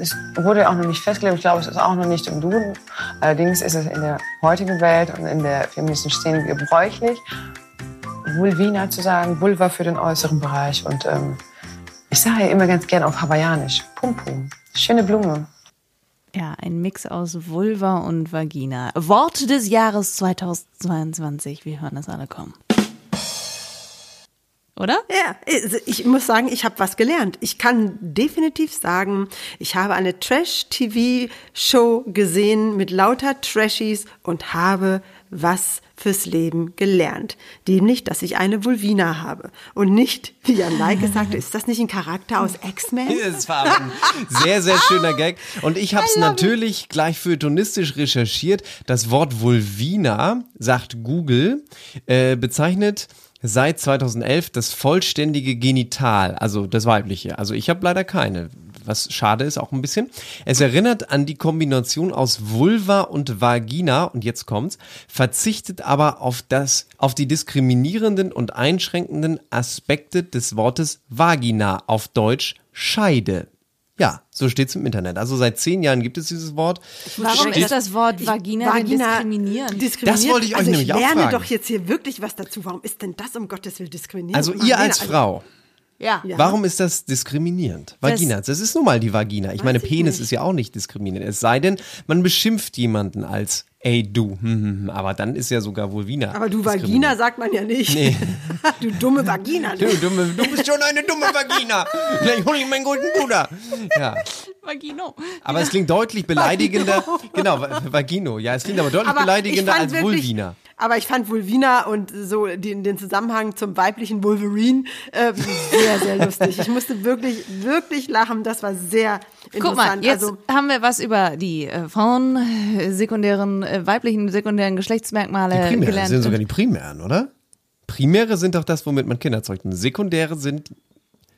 Es wurde auch noch nicht festgelegt, ich glaube, es ist auch noch nicht im Duden. Allerdings ist es in der heutigen Welt und in der feministischen Szene gebräuchlich, Vulvina zu sagen, Vulva für den äußeren Bereich. Und ähm, ich sage ja immer ganz gern auf Hawaiianisch, Pum Pum, schöne Blume. Ja, ein Mix aus Vulva und Vagina. Wort des Jahres 2022. Wir hören es alle kommen. Oder? Ja, also ich muss sagen, ich habe was gelernt. Ich kann definitiv sagen, ich habe eine Trash-TV-Show gesehen mit lauter Trashies und habe was fürs Leben gelernt. Nämlich, dass ich eine Vulvina habe. Und nicht, wie Jan Lai gesagt hat, ist das nicht ein Charakter aus X-Men? Das war ein sehr, sehr schöner Gag. Und ich habe es natürlich gleich feuilletonistisch recherchiert. Das Wort Vulvina, sagt Google, äh, bezeichnet seit 2011 das vollständige Genital, also das weibliche. Also ich habe leider keine, was schade ist auch ein bisschen. Es erinnert an die Kombination aus Vulva und Vagina und jetzt kommt's, verzichtet aber auf das auf die diskriminierenden und einschränkenden Aspekte des Wortes Vagina auf Deutsch Scheide. Ja, so steht's im Internet. Also seit zehn Jahren gibt es dieses Wort. Warum Steht- ist das Wort Vagina, denn diskriminierend? diskriminiert? Das wollte ich euch also nämlich auch Ich lerne fragen. doch jetzt hier wirklich was dazu. Warum ist denn das um Gottes Willen diskriminierend? Also ihr als also- Frau, ja. Warum ist das diskriminierend? Vagina, das ist nun mal die Vagina. Ich meine, ich Penis nicht. ist ja auch nicht diskriminierend. Es sei denn, man beschimpft jemanden als ey du, hm, hm, hm. aber dann ist ja sogar Vulvina. Aber du. Vagina sagt man ja nicht. du dumme Vagina. Du, dumme, du bist schon eine dumme Vagina. Vielleicht hol ich meinen guten Bruder. Ja, Vagino. aber es klingt deutlich beleidigender. Genau, Va- Vagino. Ja, es klingt aber deutlich beleidigender ich als wirklich- Vulvina. Aber ich fand Vulvina und so den, den Zusammenhang zum weiblichen Wolverine äh, sehr, sehr lustig. Ich musste wirklich, wirklich lachen. Das war sehr interessant. Guck mal, jetzt also, haben wir was über die äh, Frauen, äh, sekundären, äh, weiblichen, sekundären Geschlechtsmerkmale Die Primäre gelernt. sind sogar die Primären, oder? Primäre sind doch das, womit man Kinder zeugt. Und Sekundäre sind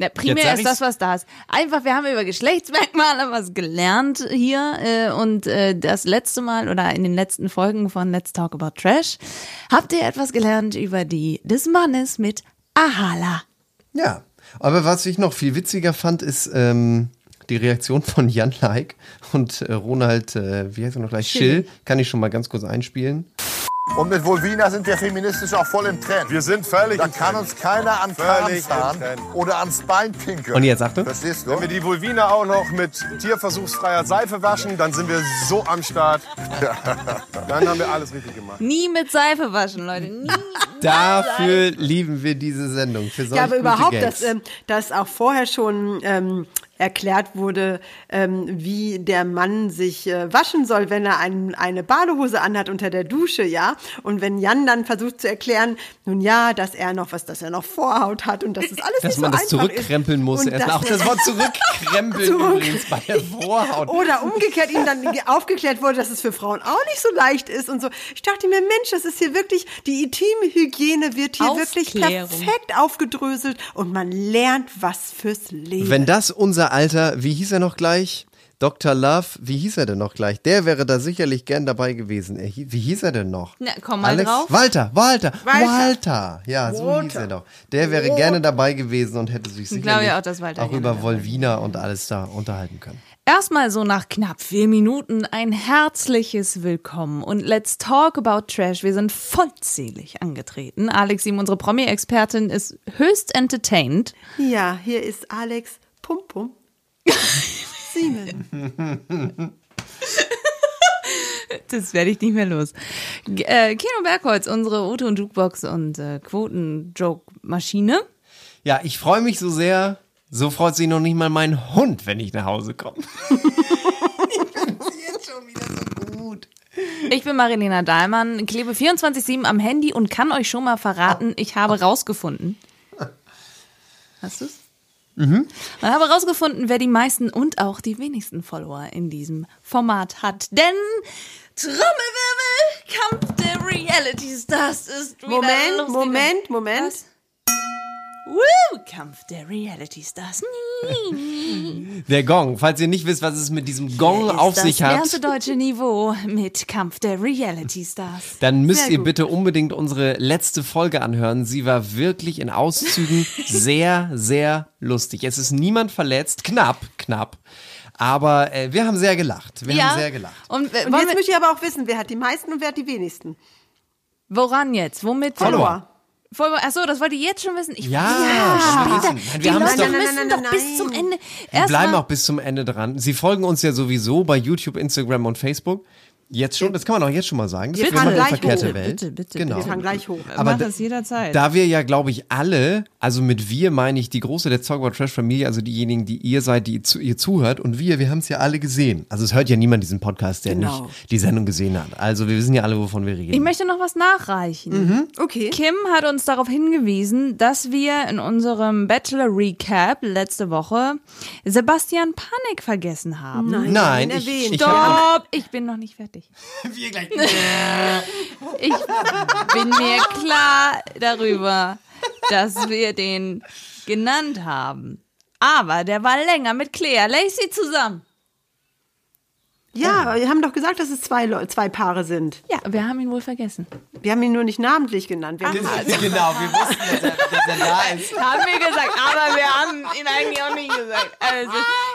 Na, primär ist das, was da ist. Einfach, wir haben über Geschlechtsmerkmale was gelernt hier äh, und äh, das letzte Mal oder in den letzten Folgen von Let's Talk About Trash habt ihr etwas gelernt über die des Mannes mit Ahala. Ja, aber was ich noch viel witziger fand, ist ähm, die Reaktion von Jan Like und äh, Ronald, äh, wie heißt er noch gleich? Schill. Kann ich schon mal ganz kurz einspielen. Und mit Volvina sind wir feministisch auch voll im Trend. Wir sind völlig Da im kann Trend. uns keiner an Völlig Kram fahren im Trend. oder ans Bein pinkeln. Und jetzt Achtung. Verstehst du? Wenn wir die Vulvina auch noch mit tierversuchsfreier Seife waschen, dann sind wir so am Start. Dann haben wir alles richtig gemacht. Nie mit Seife waschen, Leute. Nie. Dafür lieben wir diese Sendung. Für solch ja, aber gute überhaupt, Gags. dass, ähm, dass auch vorher schon ähm, erklärt wurde, ähm, wie der Mann sich äh, waschen soll, wenn er ein, eine Badehose anhat unter der Dusche, ja. Und wenn Jan dann versucht zu erklären, nun ja, dass er noch was, dass er noch Vorhaut hat und dass es alles dass nicht man so das einfach zurückkrempeln ist. muss. Und Erst dass auch das Wort zurückkrempeln Zurück- übrigens bei der Vorhaut. Oder umgekehrt ihm dann aufgeklärt wurde, dass es für Frauen auch nicht so leicht ist und so. Ich dachte mir, Mensch, das ist hier wirklich, die intime Hygiene wird hier wirklich Aufklärung. perfekt aufgedröselt und man lernt was fürs Leben. Wenn das unser Alter, wie hieß er noch gleich? Dr. Love, wie hieß er denn noch gleich? Der wäre da sicherlich gern dabei gewesen. Er, wie hieß er denn noch? Na, komm mal drauf. Walter, Walter, Walter. Walter. Ja, so hieß er doch. Der wäre gerne dabei gewesen und hätte sich sicherlich auch, dass Walter auch über Volvina und alles da unterhalten können. Erstmal so nach knapp vier Minuten ein herzliches Willkommen und let's talk about Trash. Wir sind vollzählig angetreten. Alex, Sim, unsere Promi-Expertin, ist höchst entertained. Ja, hier ist Alex Pum Pum. Siemen. Das werde ich nicht mehr los. Äh, Kino Bergholz, unsere Auto- und Jukebox und äh, Quoten-Joke-Maschine. Ja, ich freue mich so sehr. So freut sich noch nicht mal mein Hund, wenn ich nach Hause komme. Jetzt schon wieder so gut. Ich bin Marilena Dahlmann, klebe 24-7 am Handy und kann euch schon mal verraten, ich habe rausgefunden. Hast du's? Mhm. Ich habe rausgefunden, wer die meisten und auch die wenigsten Follower in diesem Format hat. Denn Trommelwirbel, Kampf der Reality Stars ist wieder Moment, losgegangen. Moment, Moment. Was? Woo, Kampf der Reality Stars. Der Gong. Falls ihr nicht wisst, was es mit diesem Gong auf das sich hat, erste deutsche Niveau mit Kampf der Reality Stars. dann müsst Sehr ihr gut. bitte unbedingt unsere letzte Folge anhören. Sie war wirklich in Auszügen sehr, sehr lustig. Es ist niemand verletzt. Knapp, knapp. Aber äh, wir haben sehr gelacht. Wir haben sehr gelacht. Und, äh, Und jetzt möchte ich aber auch wissen, wer hat die meisten und wer hat die wenigsten. woran jetzt? Womit? Follower. Achso, das wollt ihr jetzt schon wissen? Ich Ja, ja später. Nein, Die wir haben es Leute doch- Nein, nein, müssen nein, doch nein, bis nein. zum Ende. Wir bleiben mal- auch bis zum Ende dran. Sie folgen uns ja sowieso bei YouTube, Instagram und Facebook. Jetzt schon, das kann man auch jetzt schon mal sagen. Das Wir eine gleich verkehrte hoch. Welt. Bitte, bitte, genau. Wir fangen gleich hoch. Aber Mach da- das jederzeit. Da wir ja, glaube ich, alle, also mit wir meine ich die große der Talk About Trash Familie, also diejenigen, die ihr seid, die zu, ihr zuhört und wir, wir haben es ja alle gesehen. Also es hört ja niemand diesen Podcast, der Genau. nicht die Sendung gesehen hat. Also wir wissen ja alle, wovon wir reden. ich möchte noch was nachreichen. Okay. Kim hat uns darauf hingewiesen, dass wir in unserem Bachelor Recap letzte Woche Sebastian Panik vergessen haben. Nein, Nein, ihn ich- erwähnt. ich Stopp! Ich bin noch nicht fertig. wir gleich. Ich bin mir klar darüber, dass wir den genannt haben. Aber der war länger mit Claire Lacey zusammen. Ja, wir haben doch gesagt, dass es zwei, Leu- zwei Paare sind. Ja, wir haben ihn wohl vergessen. Wir haben ihn nur nicht namentlich genannt. Wir haben genau, wir wussten, dass er, dass er da ist. Haben wir gesagt, aber wir haben ihn eigentlich auch nicht gesagt. Also,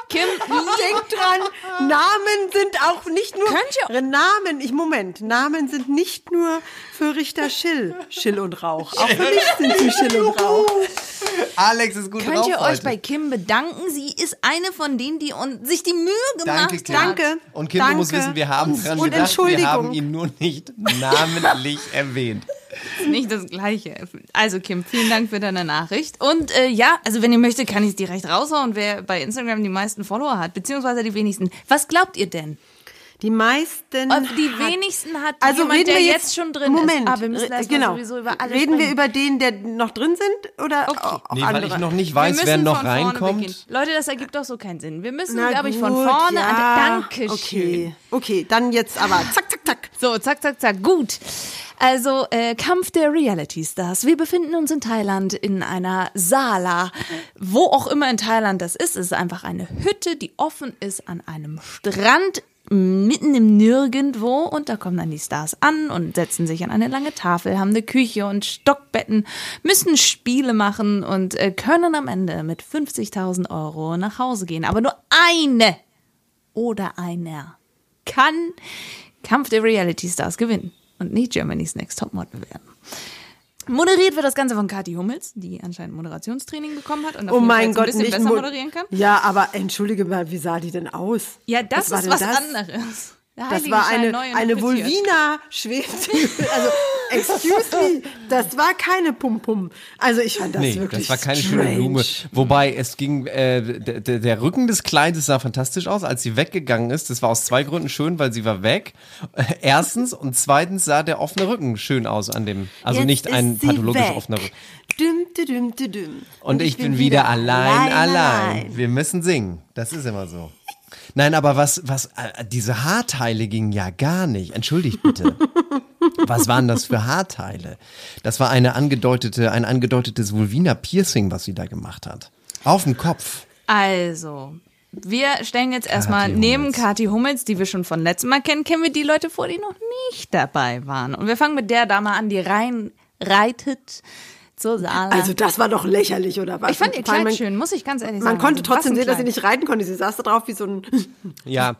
Kim, Denkt dran, Namen sind auch nicht nur Könnt ihr- Namen. Ich Moment, Namen sind nicht nur für Richter Schill, Schill und Rauch. Auch für mich sind sie Schill und Rauch. Alex ist gut könnt drauf ihr euch heute. bei Kim bedanken? Sie ist eine von denen, die un sich die Mühe gemacht Danke, Kim. hat. Danke. Und Kim, du musst Danke. wissen, wir haben Und- dran und gedacht, wir haben ihn nur nicht namentlich erwähnt. Nicht das Gleiche. Also Kim, vielen Dank für deine Nachricht. Und äh, ja, also wenn ihr möchtet, kann ich es direkt raushauen, wer bei Instagram die meisten Follower hat, beziehungsweise die wenigsten. Was glaubt ihr denn? Die meisten. Und die hat- wenigsten hat also jemand, reden der wir jetzt, jetzt schon drin Moment, ist. Aber wir müssen re- erst genau. sowieso über alle Reden wir über den, der noch drin sind oder Okay. auch Nee, weil andere? ich noch nicht weiß, wer noch reinkommt. beginnen. Leute, das ergibt doch so keinen Sinn. Wir müssen, Na glaube ich, von gut, vorne ja. an. Dankeschön. Okay, okay, dann jetzt aber zack, zack, zack. So, zack, zack, zack. Gut. Also, äh, Kampf der Reality Stars. Wir befinden uns in Thailand in einer Sala. Wo auch immer in Thailand das ist. Es ist einfach eine Hütte, die offen ist an einem Strand mitten im Nirgendwo und da kommen dann die Stars an und setzen sich an eine lange Tafel, haben eine Küche und Stockbetten, müssen Spiele machen und äh, können am Ende mit 50.000 Euro nach Hause gehen. Aber nur eine oder einer kann Kampf der Reality Stars gewinnen und nicht Germany's Next Topmodel werden. Moderiert wird das Ganze von Kathi Hummels, die anscheinend Moderationstraining bekommen hat und Oh dafür mein Gott, ein bisschen besser mo- moderieren kann. Ja, aber entschuldige mal, wie sah die denn aus? Ja, das war ist was das? anderes. Der Das war eine, eine. Vulvina schwebt. Also, excuse me, das war keine Pum-Pum. Also ich fand das Nee, wirklich das war keine strange. schöne Blume. Wobei es ging, äh, der, der- Rücken des Kleides sah fantastisch aus, als sie weggegangen ist. Das war aus zwei Gründen schön, weil sie war weg. Erstens und zweitens sah der offene Rücken schön aus an dem, also Jetzt nicht ein pathologisch weg. offener Rücken. Düm, dü, düm, dü, düm. Und, ich, bin wieder, allein, allein, Wir müssen singen. Das ist immer so. Nein, aber was, was, äh, diese Haarteile gingen ja gar nicht. Entschuldigt bitte. Was waren das für Haarteile? Das war eine angedeutete, ein angedeutetes Vulvina-Piercing, was sie da gemacht hat. Auf dem Kopf. Also, wir stellen jetzt erstmal neben. Kathi Hummels, die wir schon von letztem Mal kennen, kennen wir die Leute vor, die noch nicht dabei waren. Und wir fangen mit der Dame an, die rein reitet zur Sala. Also das war doch lächerlich, oder was? ich fand ihr Kleid man, schön, muss ich ganz ehrlich Man sagen. konnte Also, trotzdem sehen, dass sie nicht reiten konnte. Sie saß da drauf wie so ein... Ja,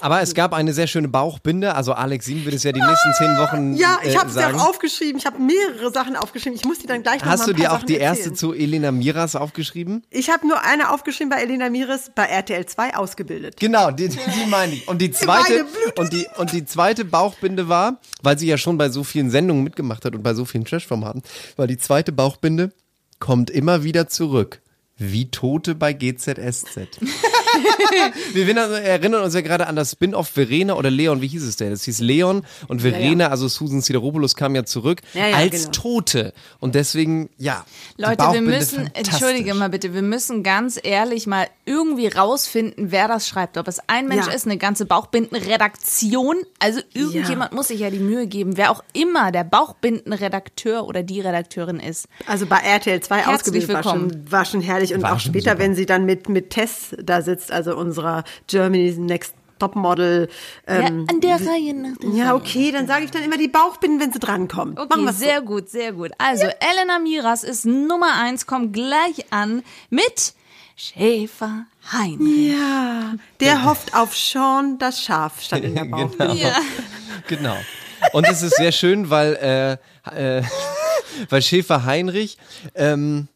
aber es gab eine sehr schöne Bauchbinde. Also Alex Sieben wird es ja die nächsten zehn Wochen Ja, ich habe sie sagen. auch aufgeschrieben. Ich habe mehrere Sachen aufgeschrieben. Ich muss die dann gleich noch Hast mal du dir auch Sachen die erste erzählen. zu Elena Miras aufgeschrieben? Ich habe nur eine aufgeschrieben bei Elena Mires bei RTL 2 ausgebildet. Genau, die, die meine ich. Und die zweite und die und die zweite Bauchbinde war, weil sie ja schon bei so vielen Sendungen mitgemacht hat und bei so vielen Trash-Formaten, war die zweite Bauchbinde kommt immer wieder zurück. Wie Tote bei GZSZ. Wir erinnern, uns ja gerade an das Spin-off Verena oder Leon, wie hieß es denn? Es hieß Leon und Verena, also Susan Sideropoulos kam ja zurück Ja, ja, als genau. Tote. Und deswegen, ja. Leute, wir müssen, entschuldige mal bitte, wir müssen ganz ehrlich mal irgendwie rausfinden, wer das schreibt. Ob es ein Mensch Ja. ist, eine ganze Bauchbindenredaktion. Also irgendjemand muss sich ja die Mühe geben, wer auch immer der Bauchbindenredakteur oder die Redakteurin ist. Also bei RTL 2 Herzlich ausgebildet war willkommen. schon, war schon herrlich. Und War auch später, super. wenn sie dann mit, mit Tess da sitzt, also unserer Germany's Next Topmodel. Ja, Ähm, an der Reihe nach der ja, Reihe. okay, dann sage ich dann immer die Bauchbinden, wenn sie drankommt. Okay, Machen wir's sehr gut, sehr gut. Also, Elena Miras ist Nummer eins, kommt gleich an mit Schäfer Heinrich. Ja, der hofft auf Sean das Schaf, stand in der Bauchbinde. Genau. genau. Und es ist sehr schön, weil, äh, äh, weil Schäfer Heinrich ähm,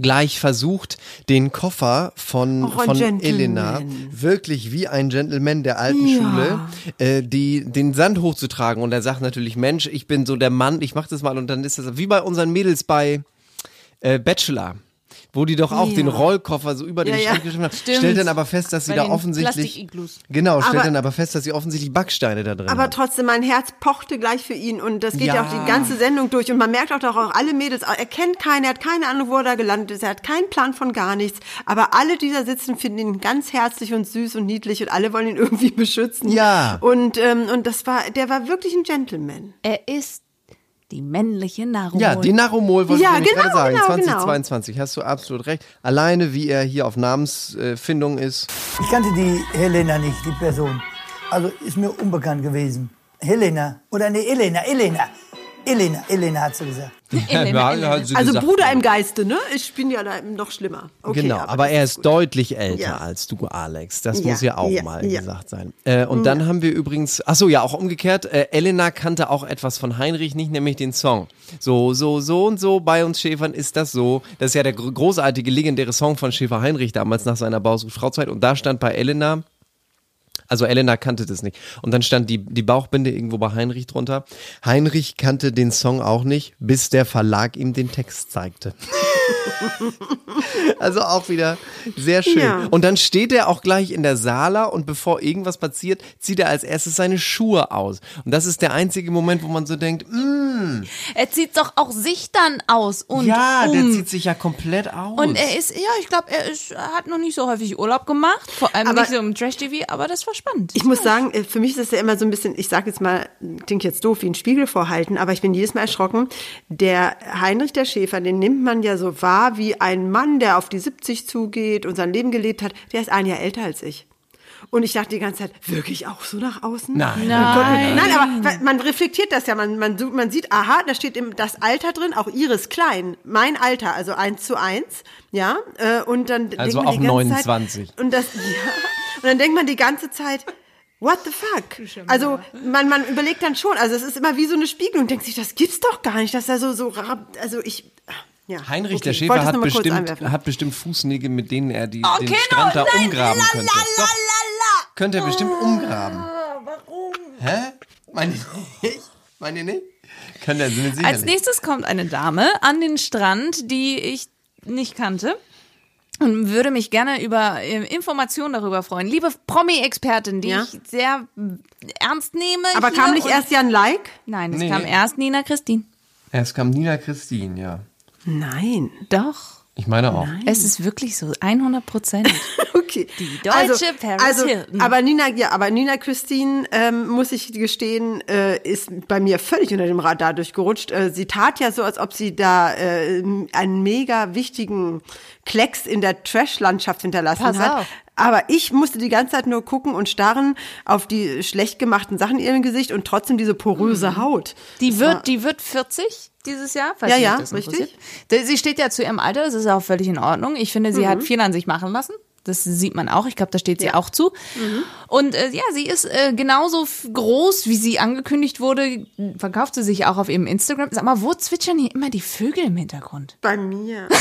gleich versucht, den Koffer von, Auch von. Elena wirklich wie ein Gentleman der alten Ja. Schule, äh, die, den Sand hochzutragen. Und er sagt natürlich, Mensch, ich bin so der Mann, ich mach das mal. Und dann ist das wie bei unseren Mädels bei äh, Bachelor. Wo die doch auch Ja. den Rollkoffer so über den Ja. Schrank geschrieben haben. Stimmt. Stellt dann aber fest, dass sie Bei da den offensichtlich. Genau, stellt Aber- dann aber fest, dass sie offensichtlich Backsteine da drin Aber hat. trotzdem, mein Herz pochte gleich für ihn und das geht ja, Ja. auch die ganze Sendung durch und man merkt auch doch auch alle Mädels, er kennt keinen, er hat keine Ahnung, wo er da gelandet ist, er hat keinen Plan von gar nichts, aber alle, die da sitzen, finden ihn ganz herzlich und süß und niedlich und alle wollen ihn irgendwie beschützen. Ja. Und, ähm, und das war, der war wirklich ein Gentleman. Er ist die männliche Nahrung. Ja, die Naromol wollte Ja, ich genau, gerade sagen. genau, 2022, hast du absolut recht. Alleine, wie er hier auf Namensfindung ist. Ich kannte die Helena nicht, die Person. Also ist mir unbekannt gewesen. Helena. Oder nee, Elena, Elena. Elena, Elena hat sie gesagt. Elena, Elena. Also Bruder im Geiste, ne? Ich bin ja da noch schlimmer. Okay, genau, aber, das er ist gut. deutlich älter Ja. als du, Alex. Das Ja, muss ja auch ja, mal ja. gesagt sein. Äh, und dann haben wir übrigens, ach so, ja, auch umgekehrt, äh, Elena kannte auch etwas von Heinrich nicht, nämlich den Song. So, so, so und so, bei uns Schäfern ist das so. Das ist ja der gro- großartige, legendäre Song von Schäfer Heinrich damals nach seiner Bausucht-Frauzeit. Und da stand bei Elena, also Elena kannte das nicht. Und dann stand die, die Bauchbinde irgendwo bei Heinrich drunter. Heinrich kannte den Song auch nicht, bis der Verlag ihm den Text zeigte. also auch wieder sehr schön. Ja. Und dann steht er auch gleich in der Sala und bevor irgendwas passiert, zieht er als erstes seine Schuhe aus. Und das ist der einzige Moment, wo man so denkt, mm, Er zieht doch auch sich dann aus und ja, um. der zieht sich ja komplett aus. Und er ist, ja, ich glaube, er ist, hat noch nicht so häufig Urlaub gemacht, vor allem Aber- nicht so im Trash-TV, aber das war spannend. Ich muss sagen, äh, für mich ist es ja immer so ein bisschen, ich sage jetzt mal, klingt jetzt doof, wie ein Spiegel vorhalten, aber ich bin jedes Mal erschrocken. Der Heinrich der Schäfer, den nimmt man ja so wahr wie ein Mann, der auf die 70 zugeht und sein Leben gelebt hat. Der ist ein Jahr älter als ich. Und ich dachte die ganze Zeit, wirklich auch so nach außen? Nein. Nein. Nein, aber man reflektiert das ja. Man, man, man sieht, aha, da steht im, das Alter drin, auch ihres Klein, mein Alter, also eins zu eins, ja. Äh, und dann Also denkt man auch die ganze 29. Zeit, und das, ja. Und dann denkt man die ganze Zeit, what the fuck? Also man, man überlegt dann schon, also es ist immer wie so eine Spiegelung, denkt sich, das gibt's doch gar nicht, dass er so, so, ra- also ich, ja. Heinrich okay, der ich Schäfer hat bestimmt, hat bestimmt Fußnägel, mit denen er die, Okay, den Strand da no, nein, umgraben la, könnte. la, Doch, la, könnte er bestimmt umgraben. Warum? Hä? Meint ihr nicht? Meint ihr nicht? Kann er mit Sicherheit Als nächstes kommt eine Dame an den Strand, die ich nicht kannte. Und würde mich gerne über äh, Informationen darüber freuen. Liebe Promi-Expertin, die Ja. ich sehr ernst nehme. Aber hier kam nicht erst Jan Like? Nein, es Nee. kam erst Nina Christine. Es kam Nina Christine, ja. Nein. Doch. Ich meine auch. Es ist wirklich so, 100 Prozent. Okay. Die deutsche Paris also, Hilton. Aber Nina, ja, aber Nina Christine, ähm, muss ich gestehen, äh, ist bei mir völlig unter dem Radar durchgerutscht. Äh, sie tat ja so, als ob sie da äh, einen mega wichtigen Klecks in der Trash-Landschaft hinterlassen Pass hat. auf. Aber ich musste die ganze Zeit nur gucken und starren auf die schlecht gemachten Sachen in ihrem Gesicht und trotzdem diese poröse Haut. Die Das wird, die wird 40 dieses Jahr. falls Ja, ja, das richtig. Sie steht ja zu ihrem Alter, das ist auch völlig in Ordnung. Ich finde, sie Mhm. hat viel an sich machen lassen. Das sieht man auch. Ich glaube, da steht sie auch zu. Mhm. Und äh, ja, sie ist äh, genauso groß, wie sie angekündigt wurde. Verkauft sie sich auch auf ihrem Instagram. Sag mal, wo zwitschern hier immer die Vögel im Hintergrund? bei mir.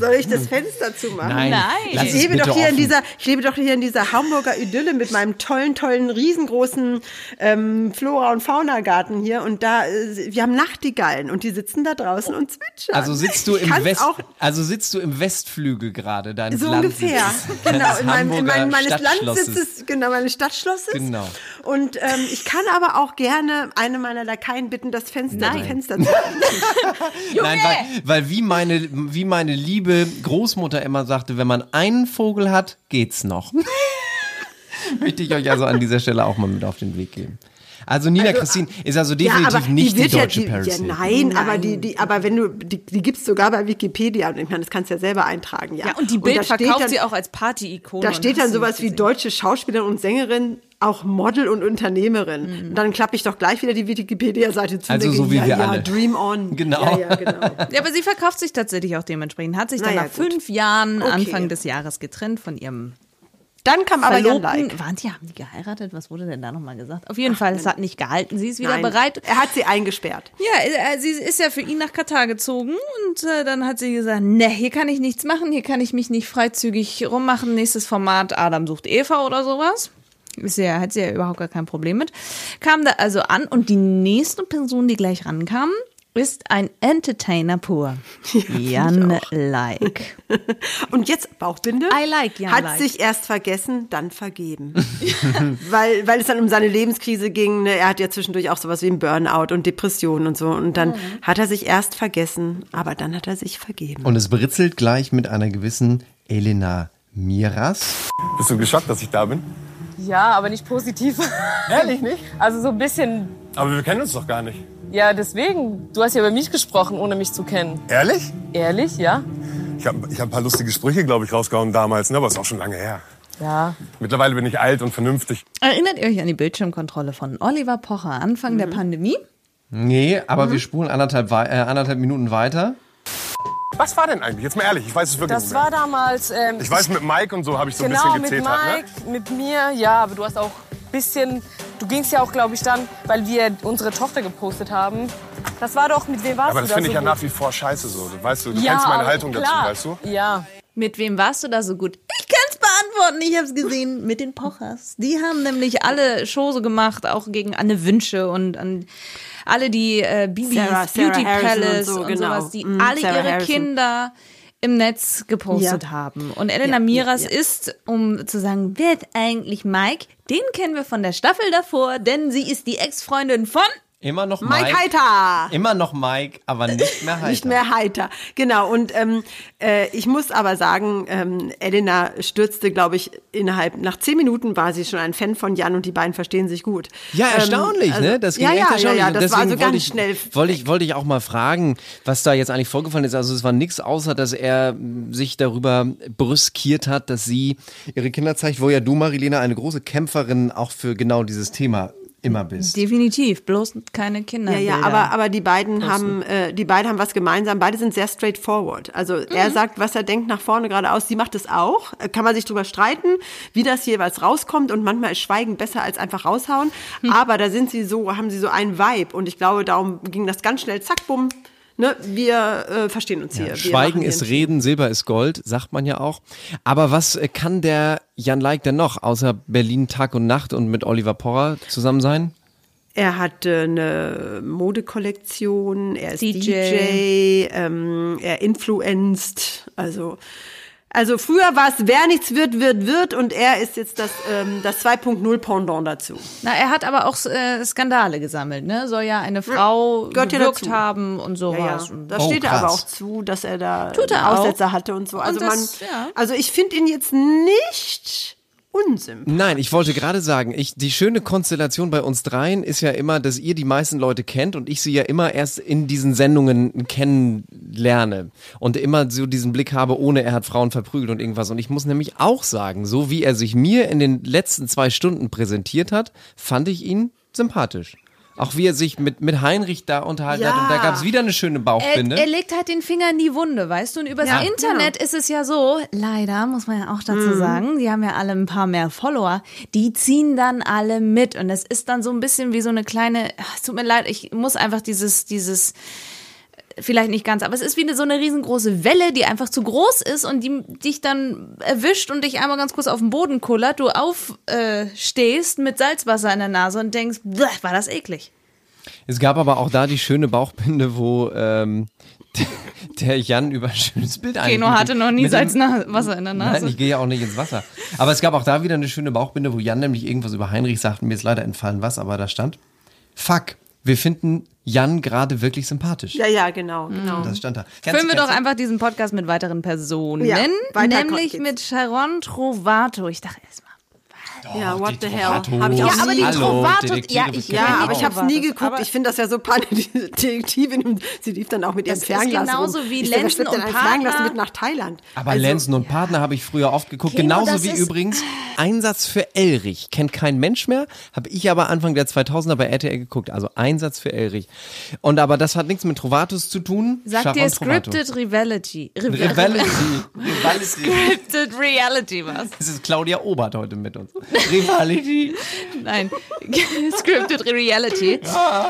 Soll ich das Fenster zumachen? Nein, Nein. Ich lebe, doch hier in dieser, ich lebe doch hier in dieser Hamburger Idylle mit meinem tollen, tollen, riesengroßen ähm, Flora- und Faunagarten hier. Und da, äh, wir haben Nachtigallen und die sitzen da draußen und zwitschern. Also sitzt du im West, auch also sitzt du im Westflügel gerade deines so Landsitzes. ungefähr. Genau, Deines in meinem, in meinem, meines. Landsitzes, genau, meines Stadtschlosses. Genau. Und ähm, ich kann aber auch gerne eine meiner Lakaien bitten, das Fenster, die Fenster zu Nein, weil, weil wie meine, wie meine liebe Großmutter immer sagte, wenn man einen Vogel hat, geht's noch. Möchte ich euch also an dieser Stelle auch mal mit auf den Weg geben. Also Nina Christine ist also definitiv nicht die, ja, deutsche die, Paris ja, Hilton. nein, aber die, die, aber wenn du, die, die gibt's sogar bei Wikipedia und ich meine, das kannst du ja selber eintragen, ja. Ja, und die Bild steht verkauft dann, sie auch als Party-Ikone. Da und steht hast dann sowas wie deutsche Schauspielerin und Sängerin, auch Model und Unternehmerin. Und dann klappe ich doch gleich wieder die Wikipedia-Seite zu. Also so wie ja, wir ja, alle. Dream on. Genau. Ja, ja, genau. Ja, aber sie verkauft sich tatsächlich auch dementsprechend. Hat sich dann Naja, nach gut. fünf Jahren Okay. Anfang des Jahres getrennt von ihrem Dann kam aber Jan Verlobten. Like. Waren die, haben die geheiratet? Was wurde denn da nochmal gesagt? Auf jeden Fall, es hat nicht gehalten. Sie ist wieder Nein, bereit. Er hat sie eingesperrt. Ja, äh, sie ist ja für ihn nach Katar gezogen und äh, dann hat sie gesagt, ne, hier kann ich nichts machen, hier kann ich mich nicht freizügig rummachen. Nächstes Format, Adam sucht Eva oder sowas. Ist ja, hat sie ja überhaupt gar kein Problem mit. Kam da also an und die nächste Person, die gleich rankam, ist ein Entertainer pur. Jan Like. Und jetzt Bauchbinde. I like Jan Hat Like. sich erst vergessen, dann vergeben. weil, weil es dann um seine Lebenskrise ging. Ne? Er hat ja zwischendurch auch sowas wie ein Burnout und Depressionen und so. Und dann hat er sich erst vergessen, aber dann hat er sich vergeben. Und es britzelt gleich mit einer gewissen Elena Miras. Bist du geschockt, dass ich da bin? Ja, aber nicht positiv. Ehrlich nicht? Also so ein bisschen, Aber wir kennen uns doch gar nicht. ja, deswegen. Du hast ja über mich gesprochen, ohne mich zu kennen. Ehrlich? Ehrlich, ja? Ich habe ich hab ein paar lustige Sprüche, glaube ich, rausgehauen damals, ne? aber ist auch schon lange her. Ja. Mittlerweile bin ich alt und vernünftig. Erinnert ihr euch an die Bildschirmkontrolle von Oliver Pocher Anfang der Pandemie? Nee, aber Mhm. wir spulen anderthalb, äh, anderthalb Minuten weiter. Was war denn eigentlich? Jetzt mal ehrlich, ich weiß es wirklich Das nicht mehr. war damals, ähm, Ich weiß, mit Mike und so habe ich so ein genau, bisschen mit gezählt. Mike, Ne? mit mir, ja, aber du hast auch ein bisschen, du gingst ja auch, glaube ich, dann, weil wir unsere Tochter gepostet haben. Das war doch, mit wem warst Aber du das da finde so ich ja gut? nach wie vor scheiße so. Weißt du, du ja, kennst meine aber Haltung klar. dazu, weißt du? Ja. Mit wem warst du da so gut? Ich kann es beantworten, ich habe es gesehen. Mit den Pochers. Die haben nämlich alle Shows gemacht, auch gegen Anne Wünsche und an alle die äh, Bibis Sarah- Sarah Beauty Harrison und Palace so, und, genau. sowas, die Mhm, alle Sarah ihre Harrison. Kinder im Netz gepostet Ja. haben. Und Elena Ja, Miras ja. ist, um zu sagen, wer ist eigentlich Mike? Den kennen wir von der Staffel davor, denn sie ist die Ex-Freundin von Immer noch Mike. Mike Heiter. Immer noch Mike, aber nicht mehr Heiter. Nicht mehr heiter. Genau. Und ähm, äh, ich muss aber sagen, ähm, Elena stürzte, glaube ich, innerhalb, nach zehn Minuten war sie schon ein Fan von Jan und die beiden verstehen sich gut. Ja, erstaunlich, Ähm, also- ne? Das ging ja, echt ja, ja, erstaunlich. ja, Und das war also ganz ich, schnell. Wollte ich, wollte ich auch mal fragen, was da jetzt eigentlich vorgefallen ist. Also es war nichts außer, dass er sich darüber brüskiert hat, dass sie ihre Kinder zeigt, wo ja du, Marilena, eine große Kämpferin auch für genau dieses Thema immer bist. Definitiv, bloß keine Kinder. Ja, ja, aber, aber die beiden haben, äh, die beiden haben was gemeinsam. Beide sind sehr straightforward. Also Mhm. er sagt, was er denkt, nach vorne geradeaus. Sie macht es auch. Äh, Kann man sich drüber streiten, wie das jeweils rauskommt. Und manchmal ist Schweigen besser als einfach raushauen. Hm. Aber da sind sie so, haben sie so einen Vibe. Und ich glaube, darum ging das ganz schnell, zack, bumm. Ne, wir äh, verstehen uns hier. Wir Schweigen ist hier Reden, Silber ist Gold, sagt man ja auch. Aber was äh, kann der Jan Like denn noch, außer Berlin Tag und Nacht und mit Oliver Porrer zusammen sein? Er hat äh, eine Modekollektion, er ist DJ. DJ, ähm, er influenzt, also also früher war es, wer nichts wird, wird, wird und er ist jetzt das, ähm, das 2.0 Pendant dazu. Na, er hat aber auch äh, Skandale gesammelt, ne? Soll ja eine Frau gehört ja gewürgt dazu. haben und Ja, ja. sowas. Da Oh, steht er aber krass. auch zu, dass er da Tut er auch. Aussetzer hatte und so. Also Und das- man, ja. also ich finde ihn jetzt nicht unsympathisch. Nein, ich wollte gerade sagen, ich, die schöne Konstellation bei uns dreien ist ja immer, dass ihr die meisten Leute kennt und ich sie ja immer erst in diesen Sendungen kennenlerne und immer so diesen Blick habe, ohne er hat Frauen verprügelt und irgendwas. Und ich muss nämlich auch sagen, so wie er sich mir in den letzten zwei Stunden präsentiert hat, fand ich ihn sympathisch. Auch wie er sich mit, mit Heinrich da unterhalten Ja. hat und da gab es wieder eine schöne Er, Bauchbinde. er legt halt den Finger in die Wunde, weißt du? Und übers Ja, Internet ist es ja so, leider, muss man ja auch dazu sagen, die haben ja alle ein paar mehr Follower, die ziehen dann alle mit. Und es ist dann so ein bisschen wie so eine kleine, ach, es tut mir leid, ich muss einfach dieses, dieses vielleicht nicht ganz, aber es ist wie eine, so eine riesengroße Welle, die einfach zu groß ist und die dich dann erwischt und dich einmal ganz kurz auf den Boden kullert, du aufstehst äh, mit Salzwasser in der Nase und denkst, "Bleh, war das eklig. Es gab aber auch da die schöne Bauchbinde, wo ähm, der Jan über ein schönes Bild Keno eingefügt hatte noch nie Salzwasser in der Nase. Nein, ich gehe ja auch nicht ins Wasser. Aber es gab auch da wieder eine schöne Bauchbinde, wo Jan nämlich irgendwas über Heinrich sagt. Mir ist leider entfallen was, aber da stand, fuck, wir finden Jan gerade wirklich sympathisch. Ja, ja, genau, genau. Das stand da. Ganz- Füllen wir doch einfach diesen Podcast mit weiteren Personen. Ja, nämlich mit Sharon Trovato. Ich dachte erstmal. Ja, what the hell. Hab ich auch Ja, aber die nie Hallo, Trovato, Detektive ja, ich. Ja, Ja, aber ich habe es nie Trovatos, geguckt. aber- Ich finde das ja so diese Detektivin. Sie lief dann auch mit ihrem Das ist Fernglas genauso rum. wie ich Lenzen und ein Fernglas Partner? mit nach Thailand? Aber Also, Lenzen und Partner habe ich früher oft geguckt. Keno, Genauso das wie übrigens Einsatz für Elrich. Kennt kein Mensch mehr. Habe ich aber Anfang der 2000er bei RTL geguckt. Also Einsatz für Elrich. Und aber das hat nichts mit Trovatus zu tun. Sagt Sharon dir. Scripted Reality. Re- Rivality. Rivality. Scripted Reality was? Es ist Claudia Obert heute mit uns. Rivality. Nein, Scripted Reality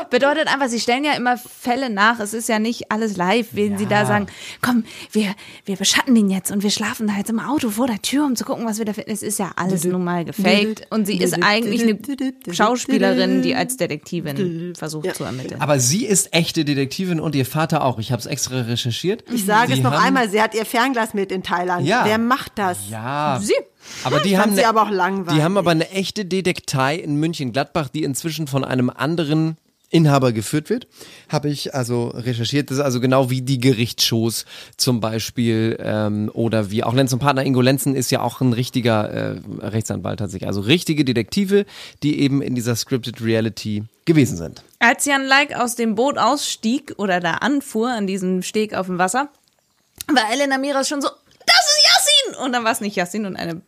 bedeutet einfach, sie stellen ja immer Fälle nach. Es ist ja nicht alles live, wenn sie da sagen, komm, wir, wir beschatten den jetzt und wir schlafen da jetzt im Auto vor der Tür, um zu gucken, was wir da finden. Es ist ja alles nun mal gefaked und sie ist eigentlich eine Schauspielerin, die als Detektivin versucht zu ermitteln. Aber sie ist echte Detektivin und ihr Vater auch. Ich habe es extra recherchiert. Ich sage Sie es noch einmal, sie hat ihr Fernglas mit in Thailand. Ja. Wer macht das? Ja. Sie. Aber die Fand haben sie eine- aber auch langweilig. Die haben aber eine echte Detektei in München-Gladbach, die inzwischen von einem anderen Inhaber geführt wird. Habe ich also recherchiert. Das ist also genau wie die Gerichtsshows zum Beispiel ähm, oder wie auch Lenz und Partner Ingo Lenzen ist ja auch ein richtiger äh, Rechtsanwalt tatsächlich. Also richtige Detektive, die eben in dieser Scripted Reality gewesen sind. Als Jan Like aus dem Boot ausstieg oder da anfuhr an diesem Steg auf dem Wasser, war Elena Miras schon so, das ist Yassin! Und dann war es nicht Yassin und eine,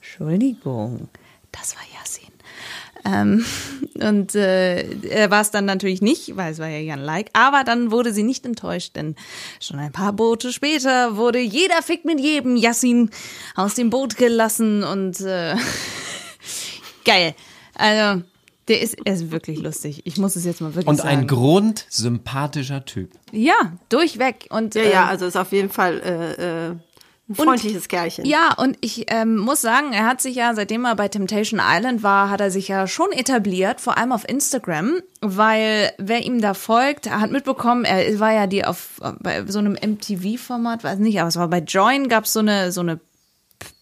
Entschuldigung, das war Yassin. Ähm, und äh, er war es dann natürlich nicht, weil es war ja Jan Like. Aber dann wurde sie nicht enttäuscht, denn schon ein paar Boote später wurde jeder Fick mit jedem Yassin aus dem Boot gelassen und äh, geil. Also, der ist, er ist wirklich lustig. Ich muss es jetzt mal wirklich Und sagen. ein grundsympathischer Typ. Ja, durchweg. Und, Ja, ja, ähm, also ist auf jeden Fall äh, äh, ein freundliches Kerlchen. Ja, und ich ähm, muss sagen, er hat sich ja, seitdem er bei Temptation Island war, hat er sich ja schon etabliert, vor allem auf Instagram, weil wer ihm da folgt, hat mitbekommen, er war ja die auf bei so einem MTV-Format, weiß nicht, aber es war bei Join, gab es so eine, so eine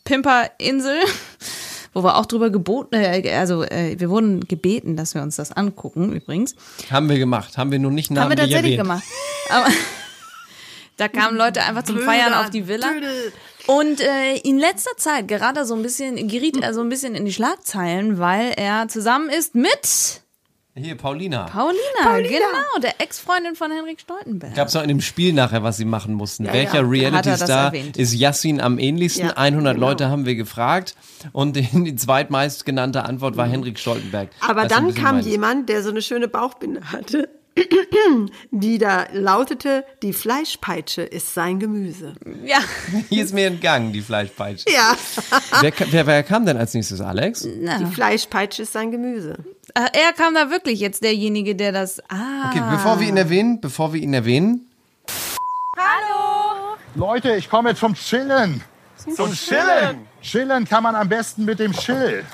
Pimperinsel, wo wir auch drüber geboten, äh, also äh, wir wurden gebeten, dass wir uns das angucken, übrigens. Haben wir gemacht. Haben wir nur nicht Haben wir namentlich tatsächlich erwähnt. gemacht. Aber da kamen Leute einfach zum Feiern auf die Villa. Und äh, in letzter Zeit gerade so ein bisschen geriet er so ein bisschen in die Schlagzeilen, weil er zusammen ist mit Hier, Paulina. Paulina, genau, der Ex-Freundin von Henrik Stoltenberg. Gab es auch in dem Spiel nachher, was sie machen mussten. Ja, Welcher ja. Reality-Star das ist Yassin am ähnlichsten? Ja, 100 genau. Leute haben wir gefragt und die, zweitmeistgenannte Antwort war Henrik Stoltenberg. Aber ein dann kam jemand, der so eine schöne Bauchbinde hatte, die da lautete, die Fleischpeitsche ist sein Gemüse. Ja, Hier ist mir entgangen, die Fleischpeitsche. Ja. Wer, wer, wer kam denn als nächstes, Alex? Die Fleischpeitsche ist sein Gemüse. äh, er kam da wirklich jetzt derjenige, der das. Ah, Okay, bevor wir ihn erwähnen, bevor wir ihn erwähnen, Leute, ich komme zum Chillen. Zum Chillen. Chillen kann man am besten mit dem Chill.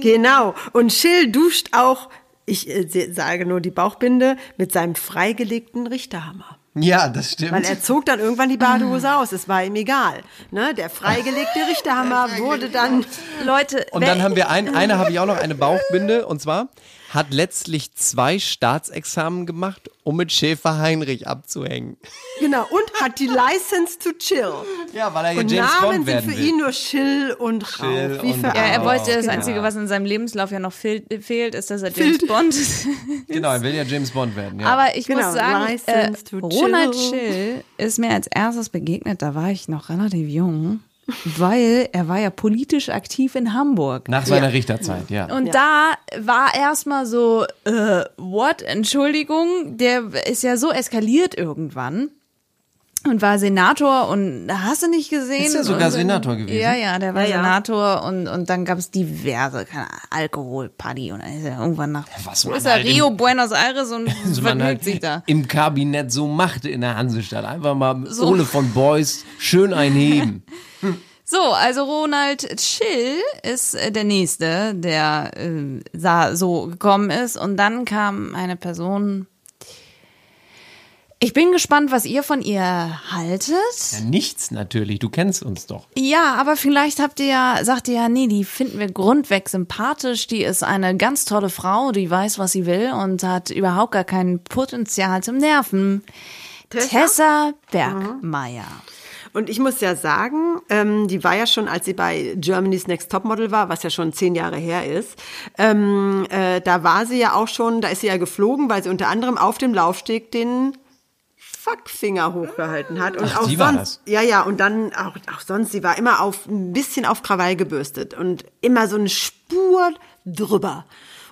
Genau. Und Schill duscht auch, ich äh, sage nur die Bauchbinde, mit seinem freigelegten Richterhammer. ja, das stimmt. Weil er zog dann irgendwann die Badehose aus. Es war ihm egal. Ne? Der freigelegte Richterhammer wurde dann. Leute, Und dann haben wir ein, eine habe ich auch noch, eine Bauchbinde, und zwar hat letztlich zwei Staatsexamen gemacht, um mit Schäfer Heinrich abzuhängen. Genau. Und hat die License to chill. Ja, weil er ja Und James Namen Bond sind werden für will. ihn nur Chill und Rauch. Chill Wie und für ja, er wollte das Genau. Einzige, was in seinem Lebenslauf ja noch fehl, fehlt, ist, dass er James Bond ist. Genau, er will ja James Bond werden. Ja. Aber ich Genau, muss sagen, äh, Ronald chill. Schill ist mir als erstes begegnet, da war ich noch relativ jung, weil er war ja politisch aktiv in Hamburg. Nach seiner Richterzeit, ja. Und da war erstmal so, äh, what? Entschuldigung, der ist ja so eskaliert irgendwann. Und war Senator und hast du nicht gesehen? Ist er sogar Und- Senator gewesen? Ja, ja, der war Ja, ja. Senator und, und dann gab es diverse keine Ahnung, Alkoholparty und dann ist er irgendwann nach Was wo man ist er? halt im- Rio, Buenos Aires und Also vergnügt man halt sich da. im Kabinett so machte in der Hansestadt. Einfach mal Ole von Beuys schön einheben. So, also Ronald Schill ist äh, der Nächste, der äh, so gekommen ist. Und dann kam eine Person. Ich bin gespannt, was ihr von ihr haltet. Ja, nichts natürlich, du kennst uns doch. Ja, aber vielleicht habt ihr ja, sagt ihr ja, nee, die finden wir grundweg sympathisch. Die ist eine ganz tolle Frau, die weiß, was sie will und hat überhaupt gar kein Potenzial zum Nerven. Tessa, Bergmeier. Und ich muss ja sagen, ähm, die war ja schon, als sie bei Germany's Next Topmodel war, was ja schon zehn Jahre her ist, ähm, äh, da war sie ja auch schon, da ist sie ja geflogen, weil sie unter anderem auf dem Laufsteg den Fuckfinger hochgehalten hat. Und Ach, auch sonst, ja, ja, und dann auch, auch sonst, sie war immer auf ein bisschen auf Krawall gebürstet und immer so eine Spur drüber.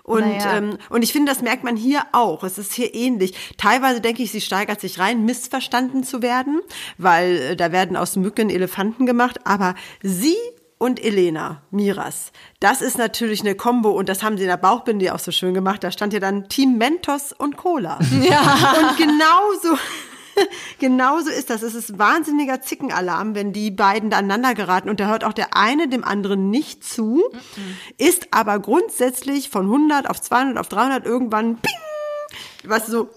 Und, Naja. ähm, und ich finde, das merkt man hier auch. Es ist hier ähnlich. Teilweise denke ich, sie steigert sich rein, missverstanden zu werden, weil äh, da werden aus Mücken Elefanten gemacht. Aber sie und Elena Miras, das ist natürlich eine Kombo und das haben sie in der Bauchbinde ja auch so schön gemacht. Da stand ja dann Team Mentos und Cola. Ja. Und genauso. Genauso ist das. Es ist wahnsinniger Zickenalarm, wenn die beiden da aneinander geraten und da hört auch der eine dem anderen nicht zu, ist aber grundsätzlich von 100 auf 200 auf 300 irgendwann ping, was so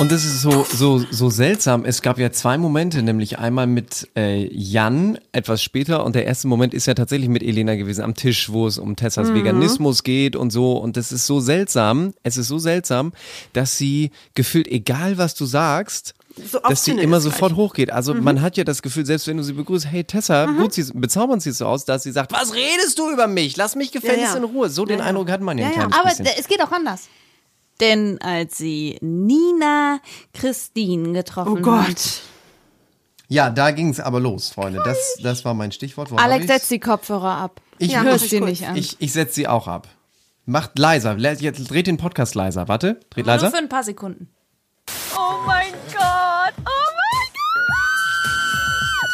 Und es ist so, so, so seltsam. Es gab ja zwei Momente, nämlich einmal mit äh, Jan etwas später und der erste Moment ist ja tatsächlich mit Elena gewesen am Tisch, wo es um Tessas Mhm. Veganismus geht und so. Und das ist so seltsam. Es ist so seltsam, dass sie gefühlt, egal was du sagst, So dass sie obstinate immer sofort gleich. Mhm. hochgeht. Also man hat ja das Gefühl, selbst wenn du sie begrüßt, hey Tessa, gut, sie bezaubern sie so aus, dass sie sagt, was redest du über mich? Lass mich gefälligst Ja, ja. in Ruhe. So den. Eindruck hat man ja, Ja, Aber bisschen. es geht auch anders. Denn als sie Nina Christine getroffen Oh Gott. hat. Ja, da ging es aber los, Freunde. Das, das war mein Stichwort. Wo hab Alex, setz die Kopfhörer ab. Ich Ja, hörst sie nicht an. Ich, ich setze sie auch ab. Macht leiser. Le- Jetzt dreht den Podcast leiser. Warte, dreht Nur leiser. für ein paar Sekunden. Oh mein Gott! Oh mein Gott!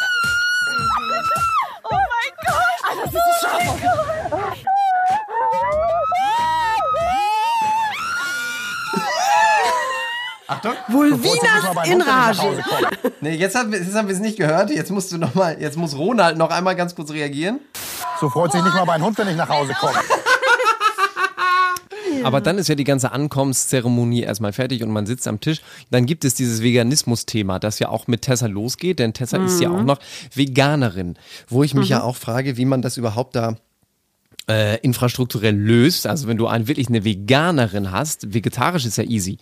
Oh mein Gott! Ah, das ist scharf. Achtung. Vulvinas in Rage. Nee, jetzt haben wir jetzt haben wir es nicht gehört. Jetzt musst du noch mal, jetzt muss Ronald noch einmal ganz kurz reagieren. So freut sich nicht mal mein Hund, wenn ich nach Hause komme. Aber dann ist ja die ganze Ankommenszeremonie erstmal fertig und man sitzt am Tisch. Dann gibt es dieses Veganismus-Thema, das ja auch mit Tessa losgeht, denn Tessa ist ja auch noch Veganerin. Wo ich mich ja auch frage, wie man das überhaupt da äh, infrastrukturell löst. Also wenn du ein, wirklich eine Veganerin hast, vegetarisch ist ja easy.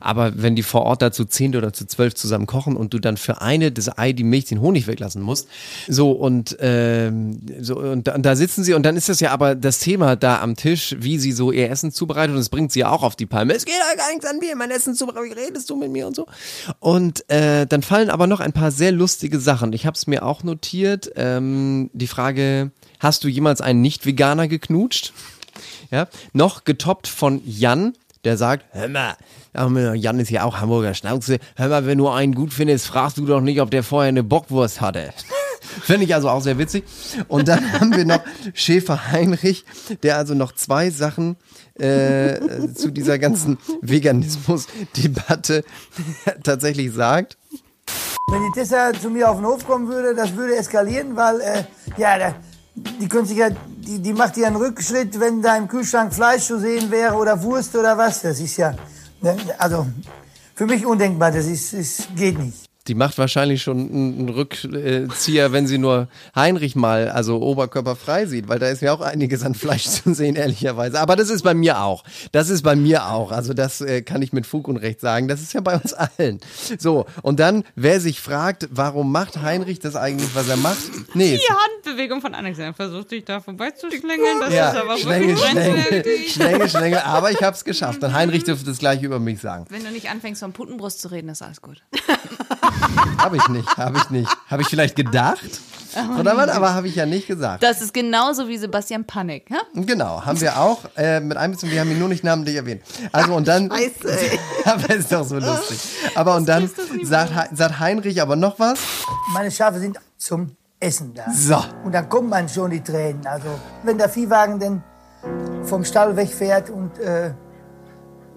Aber wenn die vor Ort da zu zehn oder zu zwölf zusammen kochen und du dann für eine das Ei, die Milch, den Honig weglassen musst. So und, ähm, so, und, da, und da sitzen sie und dann ist das ja aber das Thema da am Tisch, wie sie so ihr Essen zubereitet und das bringt sie ja auch auf die Palme. Es geht ja gar nichts an mir, mein Essen zubereitet, wie redest du mit mir und so. Und äh, dann fallen aber noch ein paar sehr lustige Sachen. Ich habe es mir auch notiert. Ähm, die Frage, hast du jemals einen Nicht-Veganer geknutscht? Ja, noch getoppt von Jan, der sagt, hör mal, Jan ist ja auch Hamburger Schnauze, hör mal, wenn du einen gut findest, fragst du doch nicht, ob der vorher eine Bockwurst hatte. Finde ich also auch sehr witzig. Und dann haben wir noch Schäfer Heinrich, der also noch zwei Sachen äh, zu dieser ganzen Veganismus-Debatte tatsächlich sagt. Wenn die Tessa zu mir auf den Hof kommen würde, das würde eskalieren, weil, äh, ja, da, die könnte sich ja, die, die macht ja einen Rückschritt, wenn da im Kühlschrank Fleisch zu sehen wäre oder Wurst oder was. Das ist ja, ne, also, für mich undenkbar, das ist, ist geht nicht. Die macht wahrscheinlich schon einen Rückzieher, wenn sie nur Heinrich mal, also oberkörperfrei sieht, weil da ist ja auch einiges an Fleisch zu sehen, ehrlicherweise. Aber das ist bei mir auch. Das ist bei mir auch. Also das äh, kann ich mit Fug und Recht sagen. Das ist ja bei uns allen. So, und dann, wer sich fragt, warum macht Heinrich das eigentlich, was er macht? Nee, Die Handbewegung von Alexander versucht sich da vorbeizuschlängeln. Das ja, ist aber Schlänge, wirklich Schlänge, grenzwertig. Schlänge, Schlänge. Aber ich hab's geschafft. Und Heinrich dürfte das gleich über mich sagen. Wenn du nicht anfängst, von Putenbrust zu reden, ist alles gut. Habe ich nicht, habe ich nicht. Habe ich vielleicht gedacht? Und aber, aber habe ich ja nicht gesagt. Das ist genauso wie Sebastian Panik. Ja? Genau, haben wir auch äh, mit einbezogen, wir haben ihn nur nicht namentlich erwähnt. Also und dann. Scheiße, aber ist doch so lustig. Aber und dann sagt, sagt Heinrich aber noch was. Meine Schafe sind zum Essen da. So. Und dann kommt man schon die Tränen. Also, wenn der Viehwagen denn vom Stall wegfährt und äh,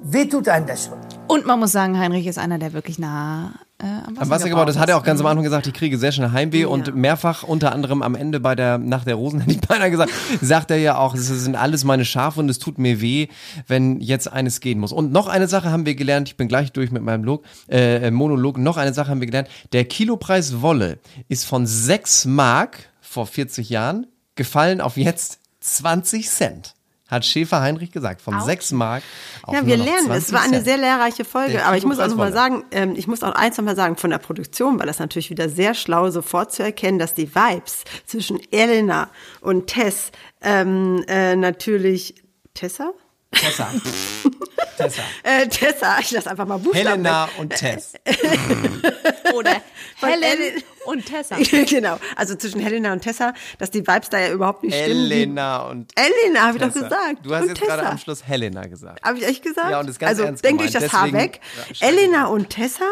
weh tut einem das schon. Und man muss sagen, Heinrich ist einer, der wirklich nah äh, am Wasser, Am Wasser gebaut, das hat er auch ganz am. Anfang gesagt, ich kriege sehr schnell Heimweh und mehrfach unter anderem am Ende bei der Nacht der Rosen, hätte ich beinahe gesagt, sagt er ja auch, es sind alles meine Schafe und es tut mir weh, wenn jetzt eines gehen muss. Und noch eine Sache haben wir gelernt, ich bin gleich durch mit meinem Log, äh, Monolog, noch eine Sache haben wir gelernt, der Kilopreis Wolle ist von 6 Mark vor 40 Jahren gefallen auf jetzt 20 Cent. Hat Schäfer Heinrich gesagt, von 6 Mark auf Ja, wir lernen. 20 Es war eine sehr lehrreiche Folge. Aber ich muss auch mal sagen, ähm, ich muss auch eins noch mal sagen von der Produktion, weil das natürlich wieder sehr schlau sofort zu erkennen, dass die Vibes zwischen Elena und Tess ähm, äh, natürlich Tessa? Tessa. Tessa. Äh, Tessa, ich lasse einfach mal Buchstaben Helena weg. und Tess. Oder Helen und Tessa. genau, also zwischen Helena und Tessa, dass die Vibes da ja überhaupt nicht stimmen. Elena und Elena, habe ich doch gesagt. Du hast und jetzt Tessa. gerade am Schluss Helena gesagt. Habe ich echt gesagt? Ja, und ist ganz also ernst denkt euch gemeint. das Haar weg. Ja, schreib Elena und Tessa,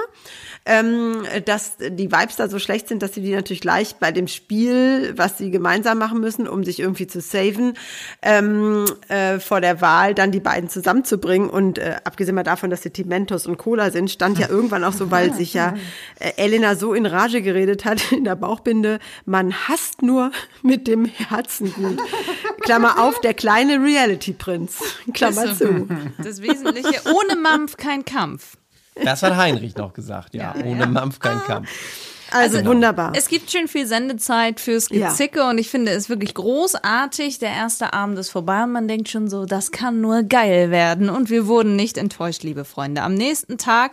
ähm, dass die Vibes da so schlecht sind, dass sie die natürlich gleich bei dem Spiel, was sie gemeinsam machen müssen, um sich irgendwie zu saven, ähm, äh, vor der Wahl dann die beiden zusammenzubringen. Und äh, abgesehen mal davon, dass sie Team Mentos und Cola sind, stand ja irgendwann auch so, weil sich ja äh, Elena so in Rage geredet hat in der Bauchbinde, man hasst nur mit dem Herzen gut. Klammer auf, der kleine Reality-Prinz. Klammer zu. Das Wesentliche, ohne Mampf kein Kampf. Das hat Heinrich noch gesagt, ja. Ohne Mampf kein Kampf. Also, wunderbar. Es gibt schön viel Sendezeit fürs Ja. Gezicke und ich finde es wirklich großartig. Der erste Abend ist vorbei und man denkt schon so, das kann nur geil werden. Und wir wurden nicht enttäuscht, liebe Freunde. Am nächsten Tag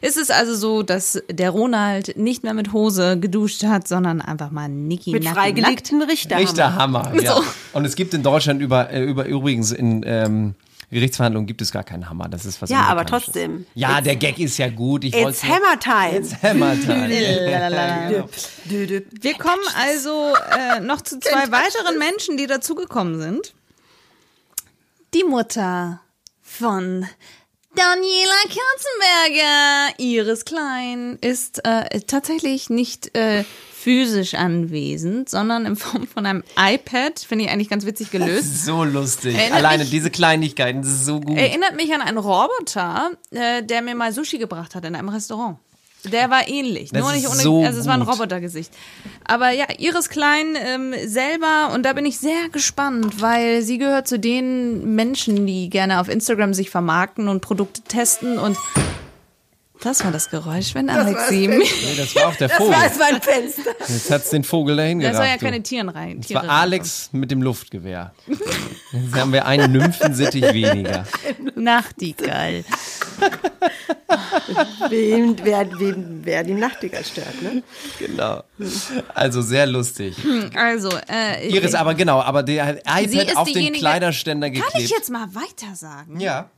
ist es also so, dass der Ronald nicht mehr mit Hose geduscht hat, sondern einfach mal Niki Mit nackt- freigelegten Richterhammer. Richterhammer, ja. So. Und es gibt in Deutschland über, äh, über übrigens in ähm, Gerichtsverhandlungen gibt es gar keinen Hammer. Das ist was Ja, aber trotzdem. Ja, der Gag ist ja gut. Ich It's Hammer Time. It's Hammer Time. Lalalala. Wir kommen also äh, noch zu zwei weiteren Menschen, die dazugekommen sind. Die Mutter von Daniela Kerzenberger, Iris Klein, ist äh, tatsächlich nicht äh, physisch anwesend, sondern in Form von einem iPad. Finde ich eigentlich ganz witzig gelöst. So lustig. Erinnert Alleine mich- diese Kleinigkeiten, das ist so gut. Erinnert mich an einen Roboter, äh, der mir mal Sushi gebracht hat in einem Restaurant. Der war ähnlich, Das nur ist nicht ohne, so also es war ein. Robotergesicht. Aber ja, Iris Klein ähm, selber, und da bin ich sehr gespannt, weil sie gehört zu den Menschen, die gerne auf Instagram sich vermarkten und Produkte testen und das war das Geräusch, wenn Alexi Nee, das war auch der Vogel. Das war ein Fenster. Jetzt hat's den Vogel dahin Das gerafft. soll ja du. keine Tieren rein. Das war Alex mit dem Luftgewehr. Jetzt haben wir einen Nymphensittich weniger. Nachtigall. Wem, wer, wem, wer die Nachtigall stört, ne? Genau. Also sehr lustig. Also, äh, Iris, aber genau, aber der Sie iPad ist auf den diejenige- Kleiderständer kann geklebt. ich jetzt mal weiter sagen? Ja.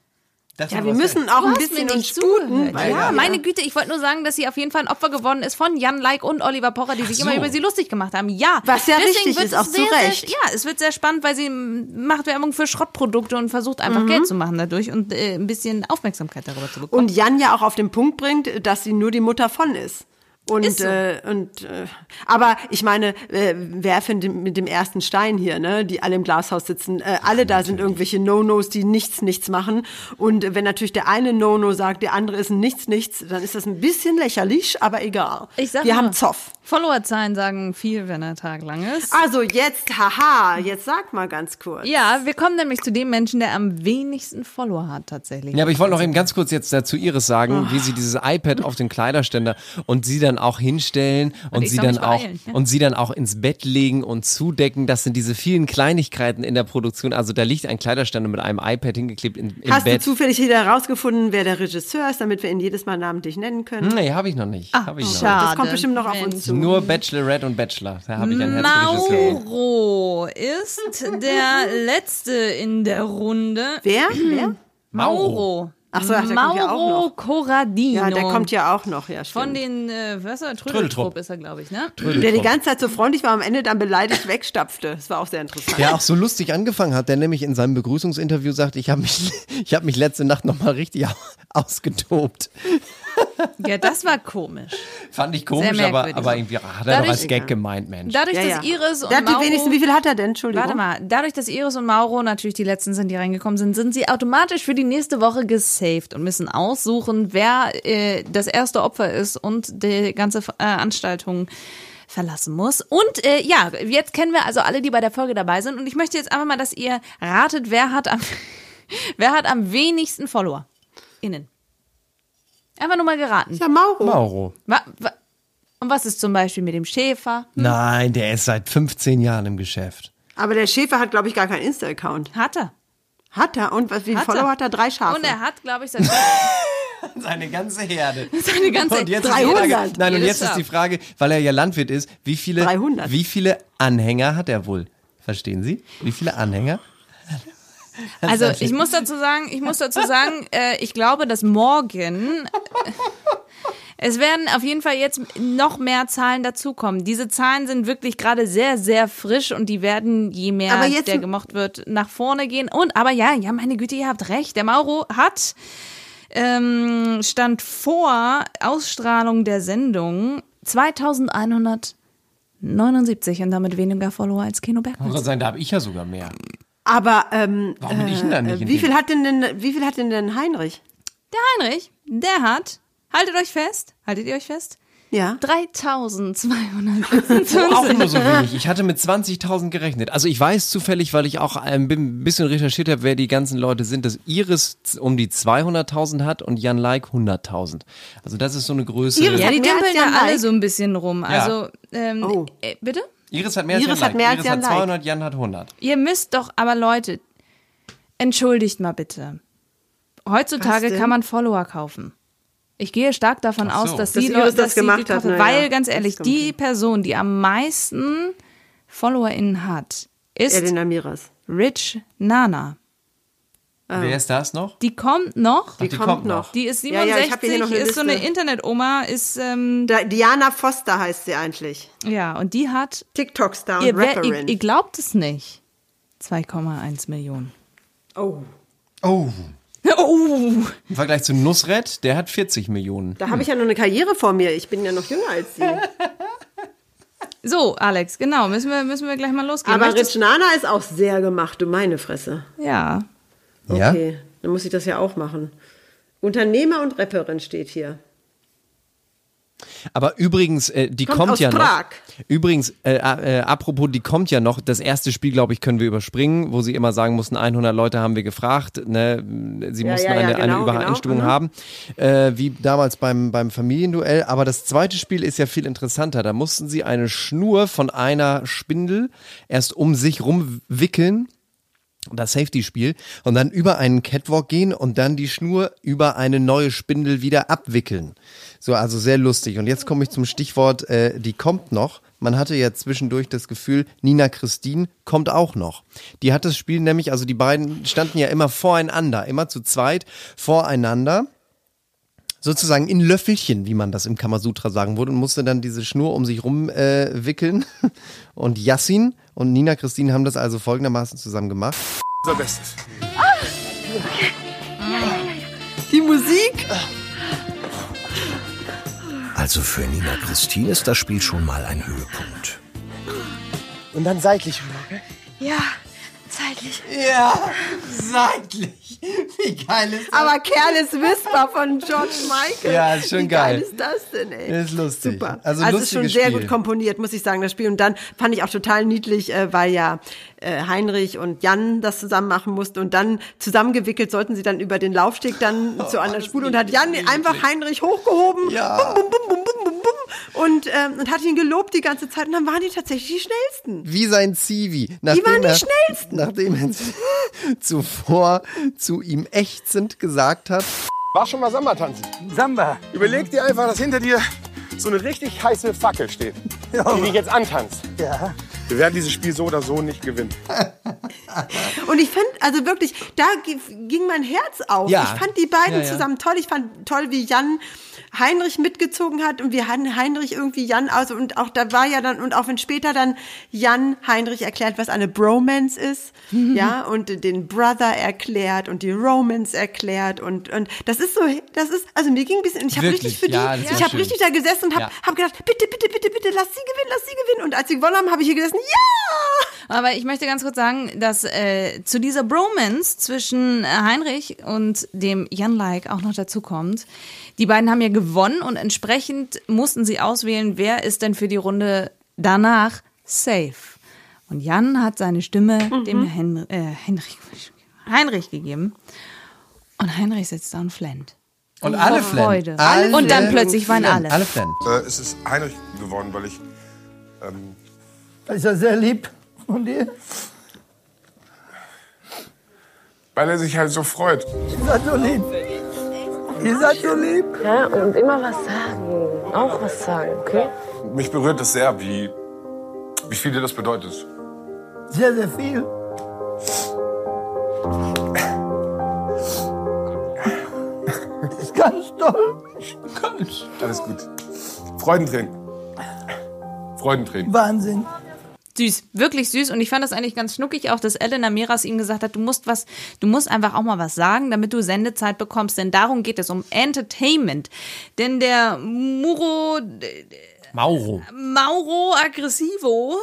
Das Ja, wir müssen auch ein bisschen uns sputen. Ja, wir- meine Güte, ich wollte nur sagen, dass sie auf jeden Fall ein Opfer geworden ist von Jan Like und Oliver Pocher, die sich so. immer über sie lustig gemacht haben. Ja. Was ja Deswegen richtig ist, es auch zu Recht. Ja, es wird sehr spannend, weil sie macht Werbung für Schrottprodukte und versucht einfach Mhm. Geld zu machen dadurch und äh, ein bisschen Aufmerksamkeit darüber zu bekommen. Und Jan ja auch auf den Punkt bringt, dass sie nur die Mutter von ist. Und, Ist so. äh, und äh, aber ich meine, äh, werfe mit dem ersten Stein hier, ne, die alle im Glashaus sitzen, äh, alle da sind irgendwelche No-Nos, die nichts, nichts machen. Und äh, wenn natürlich der eine No-No sagt, der andere ist ein Nichts, nichts, dann ist das ein bisschen lächerlich, aber egal. ich sag Wir nur, haben Zoff. Followerzahlen sagen viel, wenn der Tag lang ist. Also jetzt, haha, jetzt sag mal ganz kurz. Ja, wir kommen nämlich zu dem Menschen, der am wenigsten Follower hat tatsächlich. Ja, aber ich wollte noch eben ganz kurz jetzt dazu Iris sagen, wie sie dieses iPad auf den Kleiderständer und sie dann auch hinstellen und, ich sie dann auch beeilen, ja. und sie dann auch ins Bett legen und zudecken. Das sind diese vielen Kleinigkeiten in der Produktion. Also da liegt ein Kleiderständer mit einem iPad hingeklebt in, im Hast Bett. du zufällig wieder herausgefunden, wer der Regisseur ist, damit wir ihn jedes Mal namentlich nennen können? nee, habe ich noch nicht. Hab ich noch nicht. schade. Das kommt bestimmt noch auf uns zu. Nur Bachelorette und Bachelor. Da habe ich ein Herz für Regisseure. Mauro ist der letzte in der Runde. Wer? Wer? Mauro. Ach so, ach, der kommt ja auch Mauro noch. Corradino. Ja, der kommt ja auch noch, ja, Von stimmt. den, äh, was ist er? Trödeltrupp. Trödeltrupp ist er, glaube ich, ne? Der die ganze Zeit so freundlich war, am Ende dann beleidigt wegstapfte. Das war auch sehr interessant. Der auch so lustig angefangen hat, der nämlich in seinem Begrüßungsinterview sagt, ich habe mich, ich habe mich letzte Nacht noch mal richtig au- ausgetobt. Ja, das war komisch. Fand ich komisch, aber, aber irgendwie ach, hat er doch als Gag gemeint, Mensch. Dadurch, Ja, dass ja. Iris und Mauro, wenigsten, wie viel hat er denn? Entschuldigung. Warte mal, dadurch, dass Iris und Mauro natürlich die letzten sind, die reingekommen sind, sind sie automatisch für die nächste Woche gesaved und müssen aussuchen, wer äh, das erste Opfer ist und die ganze äh, Veranstaltung verlassen muss. Und äh, ja, jetzt kennen wir also alle, die bei der Folge dabei sind. Und ich möchte jetzt einfach mal, dass ihr ratet, wer hat am, wer hat am wenigsten Follower? Innen. Einfach nur mal geraten. Ja, Mauro. Mauro. Wa, wa, und was ist zum Beispiel mit dem Schäfer? Nein, der ist seit 15 Jahren im Geschäft. Aber der Schäfer hat, glaube ich, gar keinen Insta-Account. Hat er. Hat er? Und was, wie viele Hat er. Follower hat er? Drei Schafe. Und er hat, glaube ich, seit Seine ganze Herde. seine ganze Und jetzt ist 300. die Frage, nein, und jetzt ist die Frage, weil er ja Landwirt ist, wie viele, 300. wie viele Anhänger hat er wohl? Verstehen Sie? Wie viele Anhänger? Also ich muss dazu sagen, ich muss dazu sagen, äh, ich glaube, dass morgen äh, es werden auf jeden Fall jetzt noch mehr Zahlen dazukommen. Diese Zahlen sind wirklich gerade sehr, sehr frisch und die werden, je mehr jetzt- der gemocht wird, nach vorne gehen. Und aber ja, ja, meine Güte, ihr habt recht. Der Mauro hat ähm, stand vor Ausstrahlung der Sendung 2179 und damit weniger Follower als Kino Kann Bergmann. sein, da habe ich ja sogar mehr. Aber ähm, Warum bin ich denn da nicht äh, wie viel hat denn, denn wie viel hat denn denn Heinrich? Der Heinrich, der hat, haltet euch fest, haltet ihr euch fest, Ja. 3225. Auch nur so wenig. Ich hatte mit 20.000 gerechnet. Also ich weiß zufällig, weil ich auch ein bi- bisschen recherchiert habe, wer die ganzen Leute sind, dass Iris um die 200.000 hat und Jan Like 100.000. Also das ist so eine Größe. Iris Ja, hat die dümpeln ja alle Like. so ein bisschen rum. Also, ähm, Oh. äh, bitte? Iris hat mehr als Iris Jan hat Like. mehr als Iris Jan hat Like. 200, Jan hat 100. Ihr müsst doch, aber Leute, entschuldigt mal bitte. Heutzutage kann man Follower kaufen. Ich gehe stark davon so. aus, dass Dass die Iris Leute, das gemacht haben. na Weil, ja, ganz ehrlich, die hin. Person, die am meisten FollowerInnen hat, ist Elena Miras. Rich Nana. Wer ist das noch? Die kommt noch. Die, die kommt, kommt noch. Die ist Ja, ja, ich hab 67, hier noch eine ist so eine. Internetoma, ist, ähm, Da, Diana Foster heißt sie eigentlich. ja, und die hat, TikTok-Star und ihr, Rapperin. ihr, ihr glaubt es nicht, 2,1 Millionen. oh, Oh. Oh, Im Vergleich zu Nusret, der hat 40 Millionen. da habe ich ja noch eine Karriere vor mir. Ich bin ja noch jünger als sie. so, Alex, genau, müssen wir, müssen wir gleich mal losgehen. Aber Möchtest- Rich Nana ist auch sehr gemacht, du meine Fresse. ja, Ja? Okay, dann muss ich das ja auch machen. Unternehmer und Rapperin steht hier. Aber übrigens, äh, die Kommt kommt, ja Prag. noch. Übrigens, äh, äh, apropos, die kommt ja noch. Das erste Spiel, glaube ich, können wir überspringen, wo sie immer sagen mussten, 100 Leute haben wir gefragt. Ne? Sie Ja, mussten ja, ja, eine, eine genau, Übereinstimmung genau, haben, äh, wie damals beim, beim Familienduell. Aber das zweite Spiel ist ja viel interessanter. Da mussten sie eine Schnur von einer Spindel erst um sich rumwickeln das Safety-Spiel und dann über einen Catwalk gehen und dann die Schnur über eine neue Spindel wieder abwickeln. So, also sehr lustig. Und jetzt komme ich zum Stichwort, äh, die kommt noch. Man hatte ja zwischendurch das Gefühl, Nina Christine kommt auch noch. Die hat das Spiel nämlich, also die beiden standen ja immer voreinander, immer zu zweit voreinander sozusagen in Löffelchen, wie man das im Kamasutra sagen würde, und musste dann diese Schnur um sich rum äh, wickeln. Und Yassin und Nina Christine haben das also folgendermaßen zusammen gemacht. Unser Bestes. Die Musik? Also für Nina Christine ist das Spiel schon mal ein Höhepunkt. Und dann seitlich rüber, gell? Ja, zeitlich. Ja, seitlich. Wie geil ist Aber Careless Whisper von George Michael. Ja, ist schon Wie geil. geil ist das denn, ey? Das ist lustig. Super. Also, Also, es ist schon sehr Spiel. gut komponiert, muss ich sagen, das Spiel. Und dann fand ich auch total niedlich, äh, weil ja äh, Heinrich und Jan das zusammen machen mussten. Und dann zusammengewickelt sollten sie dann über den Laufsteg dann zu einer Spule. Und hat Jan einfach Heinrich hochgehoben. Ja. Bum, bum, bum, bum, bum, bum. Und, ähm, und hat ihn gelobt die ganze Zeit. Und dann waren die tatsächlich die schnellsten. Wie sein Zivi. Nachdem waren die er, schnellsten. Nachdem er zuvor zu ihm ächzend gesagt hat, War schon mal Samba tanzen? Samba. Überleg dir einfach, dass hinter dir so eine richtig heiße Fackel steht, die dich jetzt antanzt. Ja. Wir werden dieses Spiel so oder so nicht gewinnen. Und ich fand, also wirklich, da gi- ging mein Herz auf. Ja. Ich fand die beiden Ja, ja. zusammen toll. Ich fand toll, wie Jan Heinrich mitgezogen hat und wie Han- Heinrich irgendwie Jan aus und auch da war ja dann und auch wenn später dann Jan Heinrich erklärt, was eine Bromance ist, ja, und den Brother erklärt und die Romance erklärt und und das ist so, das ist also mir ging ein bisschen, ich habe richtig für die, ich habe richtig da gesessen und habe Ja. hab gedacht, bitte, bitte, bitte, bitte, lass sie gewinnen, lass sie gewinnen und als sie gewonnen haben, habe ich hier gesessen, ja! Aber ich möchte ganz kurz sagen, dass äh, zu dieser Bromance zwischen äh, Heinrich und dem Jan-like auch noch dazu kommt. Die beiden haben ja gewonnen und entsprechend mussten sie auswählen, wer ist denn für die Runde danach safe. Und Jan hat seine Stimme dem Hen äh, Henrich, Heinrich gegeben. Und Heinrich sitzt da und flennt. Und Vor alle. Alle und dann plötzlich waren alle. Alle flennen. Äh, es ist Heinrich geworden, weil ich. Ähm, Das ist ja sehr lieb von dir. weil er sich halt so freut. Ihr seid so lieb. Ihr seid so lieb. Ja, und immer was sagen. Auch was sagen, okay? Mich berührt es sehr, wie, wie viel dir das bedeutet. Sehr, sehr viel. Das ist ganz toll. Alles gut. Freudentränen. Freudentränen. Wahnsinn. Süß, wirklich süß. Und ich fand das eigentlich ganz schnuckig auch, dass Elena Miras ihm gesagt hat, du musst was, du musst einfach auch mal was sagen, damit du Sendezeit bekommst. Denn darum geht es, um Entertainment. Denn der Muro, Mauro. Mauro Aggressivo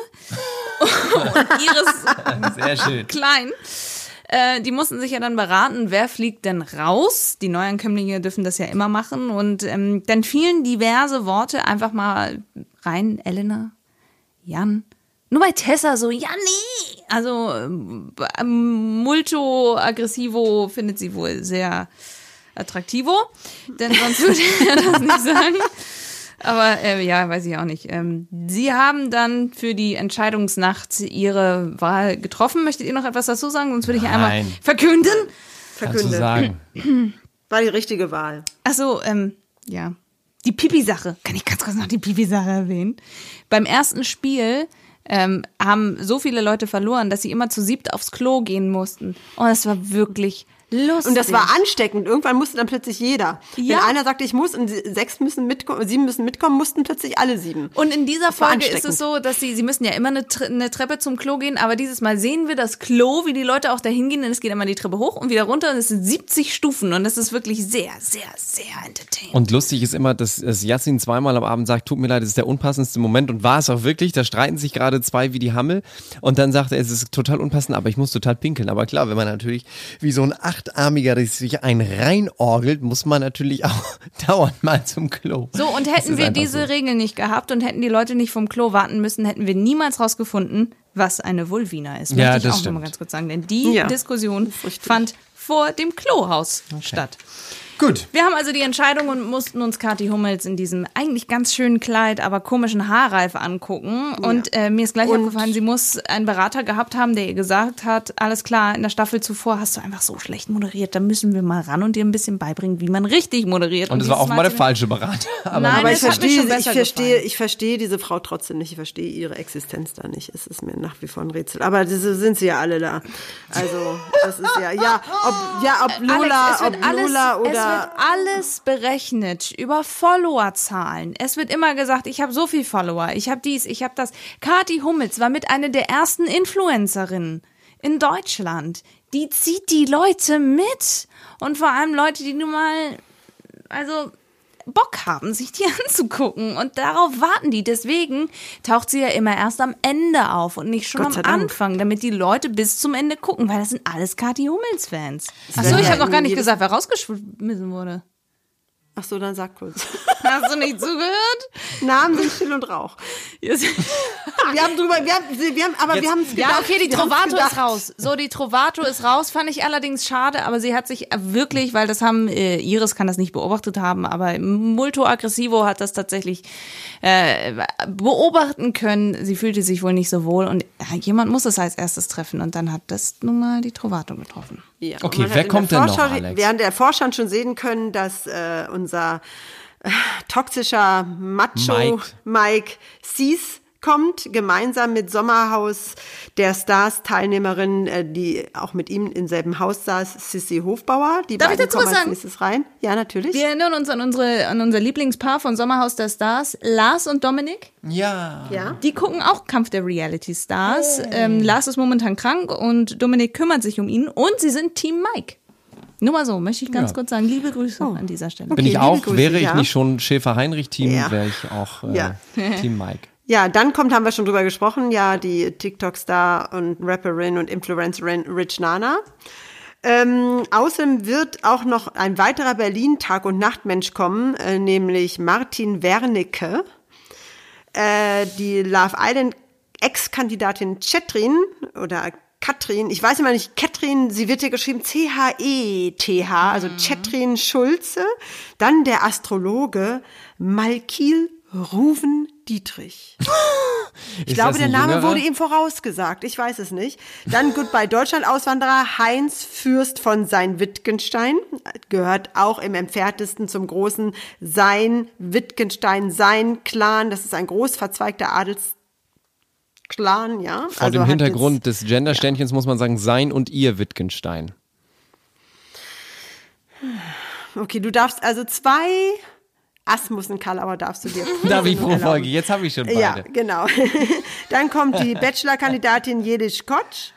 und Iris Sehr schön. Klein, äh, die mussten sich ja dann beraten, wer fliegt denn raus. Die Neuankömmlinge dürfen das ja immer machen. Und ähm, dann fielen diverse Worte einfach mal rein. Elena, Jan. Nur bei Tessa so, ja, nee. Also ähm, multo aggressivo findet sie wohl sehr attraktivo. Denn sonst würde er das nicht sagen. Aber äh, ja, weiß ich auch nicht. Ähm, Sie haben dann für die Entscheidungsnacht Ihre Wahl getroffen. Möchtet ihr noch etwas dazu sagen? Sonst würde ich einmal Nein. verkünden. Kannst du Verkünde. sagen. War die richtige Wahl. Achso, ähm, ja. Die Pipi-Sache. Kann ich ganz kurz noch die Pipi-Sache erwähnen? Beim ersten Spiel ähm, haben so viele Leute verloren, dass sie immer zu siebt aufs Klo gehen mussten. Und das war wirklich lustig. Und das war ansteckend. Irgendwann musste dann plötzlich jeder. Ja. Wenn einer sagte, ich muss und sechs müssen mitkommen, sieben müssen mitkommen, mussten plötzlich alle sieben. Und in dieser Das Folge ist es so, dass sie, sie müssen ja immer eine, eine Treppe zum Klo gehen, aber dieses Mal sehen wir das Klo, wie die Leute auch da hingehen und es geht immer die Treppe hoch und wieder runter und es sind 70 Stufen und das ist wirklich sehr, sehr, sehr entertaining. Und lustig ist immer, dass, dass Yassin zweimal am Abend sagt, tut mir leid, das ist der unpassendste Moment und war es auch wirklich. Da streiten sich gerade zwei wie die Hammel und dann sagt er, es ist total unpassend, aber ich muss total pinkeln. Aber klar, wenn man natürlich wie so ein Achtarmiger sich ein reinorgelt, muss man natürlich auch dauernd mal zum Klo. So, und hätten wir diese so. Regeln nicht gehabt und hätten die Leute nicht vom Klo warten müssen, hätten wir niemals rausgefunden, was eine Vulvina ist. Ja, Möchte ich das auch stimmt. nochmal ganz kurz sagen, denn die Ja, Diskussion fand vor dem Klohaus statt. Gut. Wir haben also die Entscheidung und mussten uns Kathi Hummels in diesem eigentlich ganz schönen Kleid, aber komischen Haarreif angucken. Und äh, mir ist gleich aufgefallen, sie muss einen Berater gehabt haben, der ihr gesagt hat, alles klar, in der Staffel zuvor hast du einfach so schlecht moderiert, da müssen wir mal ran und dir ein bisschen beibringen, wie man richtig moderiert. Und es war dieses offenbar der falsche Berater. Aber Nein, Aber ich verstehe, schon ich besser verstehe, gefallen. ich verstehe diese Frau trotzdem nicht. Ich verstehe ihre Existenz da nicht. Es ist mir nach wie vor ein Rätsel. Aber diese sind sie ja alle da. Also, das ist ja, ja, ob, ja, ob Lola, Alex, es wird ob alles, Lola es wird alles berechnet über Followerzahlen. Es wird immer gesagt, ich habe so viel Follower, ich habe dies, ich habe das. Kathi Hummels war mit einer der ersten Influencerinnen in Deutschland. Die zieht die Leute mit und vor allem Leute, die nun mal also Bock haben, sich die anzugucken und darauf warten die. Deswegen taucht sie ja immer erst am Ende auf und nicht schon am Dank. Anfang, damit die Leute bis zum Ende gucken, weil das sind alles Kathi Hummels Fans. Achso, ich habe noch gar nicht gesagt, wer rausgeschmissen wurde. Ach so, dann sag kurz. Hast du nicht zugehört? Namen sind still und Rauch. Wir haben drüber, wir haben, wir haben aber wir haben es Ja, okay, die Trovato ist raus. So, die Trovato ist raus, fand ich allerdings schade, aber sie hat sich wirklich, weil das haben, äh, Iris kann das nicht beobachtet haben, aber Multo Aggressivo hat das tatsächlich äh, beobachten können. Sie fühlte sich wohl nicht so wohl und ja, jemand muss es als erstes treffen und dann hat das nun mal die Trovato getroffen. Ja, Okay, wer kommt denn noch, Alex? Während der Vorschau schon sehen können, dass äh, unser äh, toxischer Macho Mike. Mike, Sees kommt gemeinsam mit Sommerhaus der Stars-Teilnehmerin, äh, die auch mit ihm im selben Haus saß, Sissy Hofbauer. Die Darf ich dazu kommen was als sagen? nächstes rein. Ja, natürlich. Wir erinnern uns an, unsere, an unser Lieblingspaar von Sommerhaus der Stars, Lars und Dominik. Ja. Ja. Die gucken auch Kampf der Reality Stars. Ähm, Lars ist momentan krank und Dominik kümmert sich um ihn und sie sind Team Mike. Nur mal so, möchte ich ganz Ja. kurz sagen. Liebe Grüße an dieser Stelle. Bin Okay, ich liebe auch, Grüße, wäre ich ja. nicht schon Schäfer-Heinrich-Team, Ja. wäre ich auch äh, Ja. Team Mike. Ja, dann kommt, haben wir schon drüber gesprochen, ja, die TikTok-Star und Rapperin und Influencerin Rich Nana. Ähm, außerdem wird auch noch ein weiterer Berlin-Tag- und Nachtmensch kommen, äh, nämlich Martin Wernicke. Äh, die Love Island Ex-Kandidatin Chetrin oder Katrin, ich weiß immer nicht, Katrin, sie wird hier geschrieben C-H-E-T-H, also Chetrin Schulze. Dann der Astrologe Malkil Ruven Dietrich. Ich Ist glaube, der Name Jüngerer? wurde ihm vorausgesagt. Ich weiß es nicht. Dann Goodbye Deutschland Auswanderer Heinz Fürst von Sein Wittgenstein gehört auch im entferntesten zum großen Sein Wittgenstein Sein Clan. Das ist ein groß verzweigter Adelsclan, ja. Vor Also dem Hintergrund des Gendersternchens muss man sagen, sein und ihr Wittgenstein. Jetzt, okay, du darfst also zwei Asmussen Kalauer darfst du dir. Darf ich pro erlauben. Folge? Jetzt habe ich schon beide. Ja, genau. Dann kommt die Bachelor-Kandidatin Jedisch Kotsch.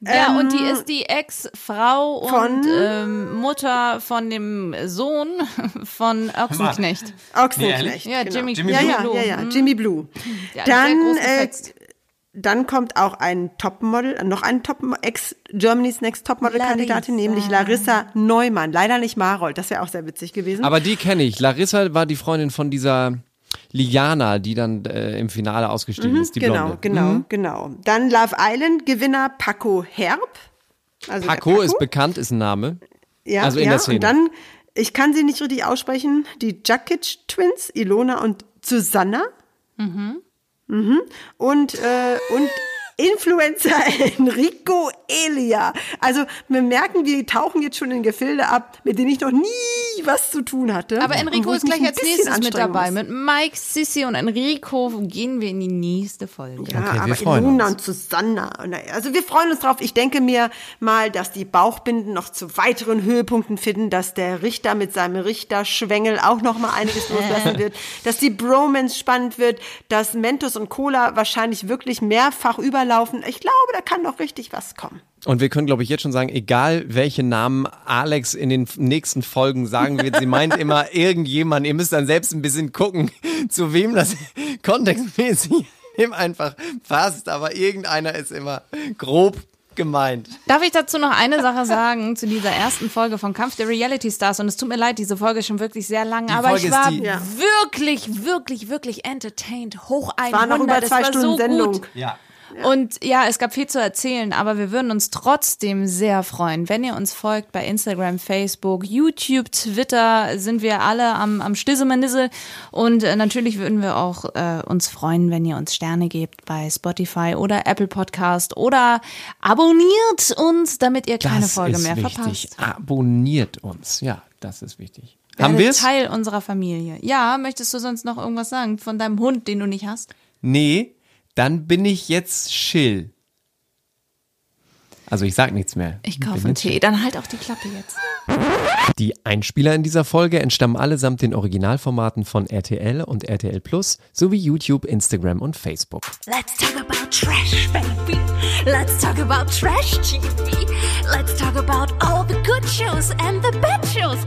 Ja, und die Ähm, ist die Ex-Frau und ähm, Mutter von dem Sohn von Ochsenknecht. Ochsenknecht. Ja, genau. Jimmy, ja, ja, ja, ja, Mhm. Jimmy Blue. Sehr Dann, groß äh. Dann kommt auch ein Topmodel, noch ein Top ex Germany's Next Topmodel-Kandidatin, Larissa. nämlich Larissa Neumann. Leider nicht Marold, das wäre auch sehr witzig gewesen. Aber die kenne ich. Larissa war die Freundin von dieser Liana, die dann äh, im Finale ausgestiegen Mhm, ist, die genau, Blonde. genau, Mhm. genau. Dann Love Island Gewinner Paco Herb. Also der Paco ist bekannt, ist ein Name. Ja, also in ja, der Szene. Und dann, ich kann sie nicht richtig aussprechen, die Jakic Twins, Ilona und Susanna. Mhm. Mhm. Und, äh, und Influencer Enrico Elia. Also wir merken, wir tauchen jetzt schon in Gefilde ab, mit denen ich noch nie was zu tun hatte. Aber Enrico ist gleich als nächstes mit dabei. muss. Mit Mike, Sissy und Enrico gehen wir in die nächste Folge. Ja, aber Ilona und Susanna. Also wir freuen uns drauf. Ich denke mir mal, dass die Bauchbinden noch zu weiteren Höhepunkten finden, dass der Richter mit seinem Richterschwengel auch noch mal einiges loslassen wird, dass die Bromance spannend wird, dass Mentos und Cola wahrscheinlich wirklich mehrfach überlaufen. Ich glaube, da kann noch richtig was kommen. Und wir können, glaube ich, jetzt schon sagen, egal welche Namen Alex in den nächsten Folgen sagen wird, sie meint immer irgendjemand. Ihr müsst dann selbst ein bisschen gucken, zu wem das kontextmäßig ihm einfach passt. Aber irgendeiner ist immer grob gemeint. Darf ich dazu noch eine Sache sagen zu dieser ersten Folge von Kampf der Reality Stars? Und es tut mir leid, diese Folge ist schon wirklich sehr lang, aber Folge ich war die- Ja. wirklich, wirklich, wirklich entertained. Hoch 100. war noch über zwei war Stunden so Sendung. Gut. Ja. Und ja, es gab viel zu erzählen, aber wir würden uns trotzdem sehr freuen, wenn ihr uns folgt bei Instagram, Facebook, YouTube, Twitter, sind wir alle am, am Stissemanissel. Und äh, natürlich würden wir auch äh, uns freuen, wenn ihr uns Sterne gebt bei Spotify oder Apple Podcast oder abonniert uns, damit ihr keine das Folge mehr wichtig. verpasst. Abonniert uns. Ja, das ist wichtig. Werdet Haben wir es? Teil unserer Familie. Ja, möchtest du sonst noch irgendwas sagen von deinem Hund, den du nicht hast? Nee, dann bin ich jetzt chill. Also ich sag nichts mehr. Ich kaufe einen Tee, dann halt auch die Klappe jetzt. Die Einspieler in dieser Folge entstammen allesamt den Originalformaten von RTL und RTL Plus sowie YouTube, Instagram und Facebook. Let's talk about trash, baby. Let's talk about trash TV. Let's talk about all the good shows and the bad shows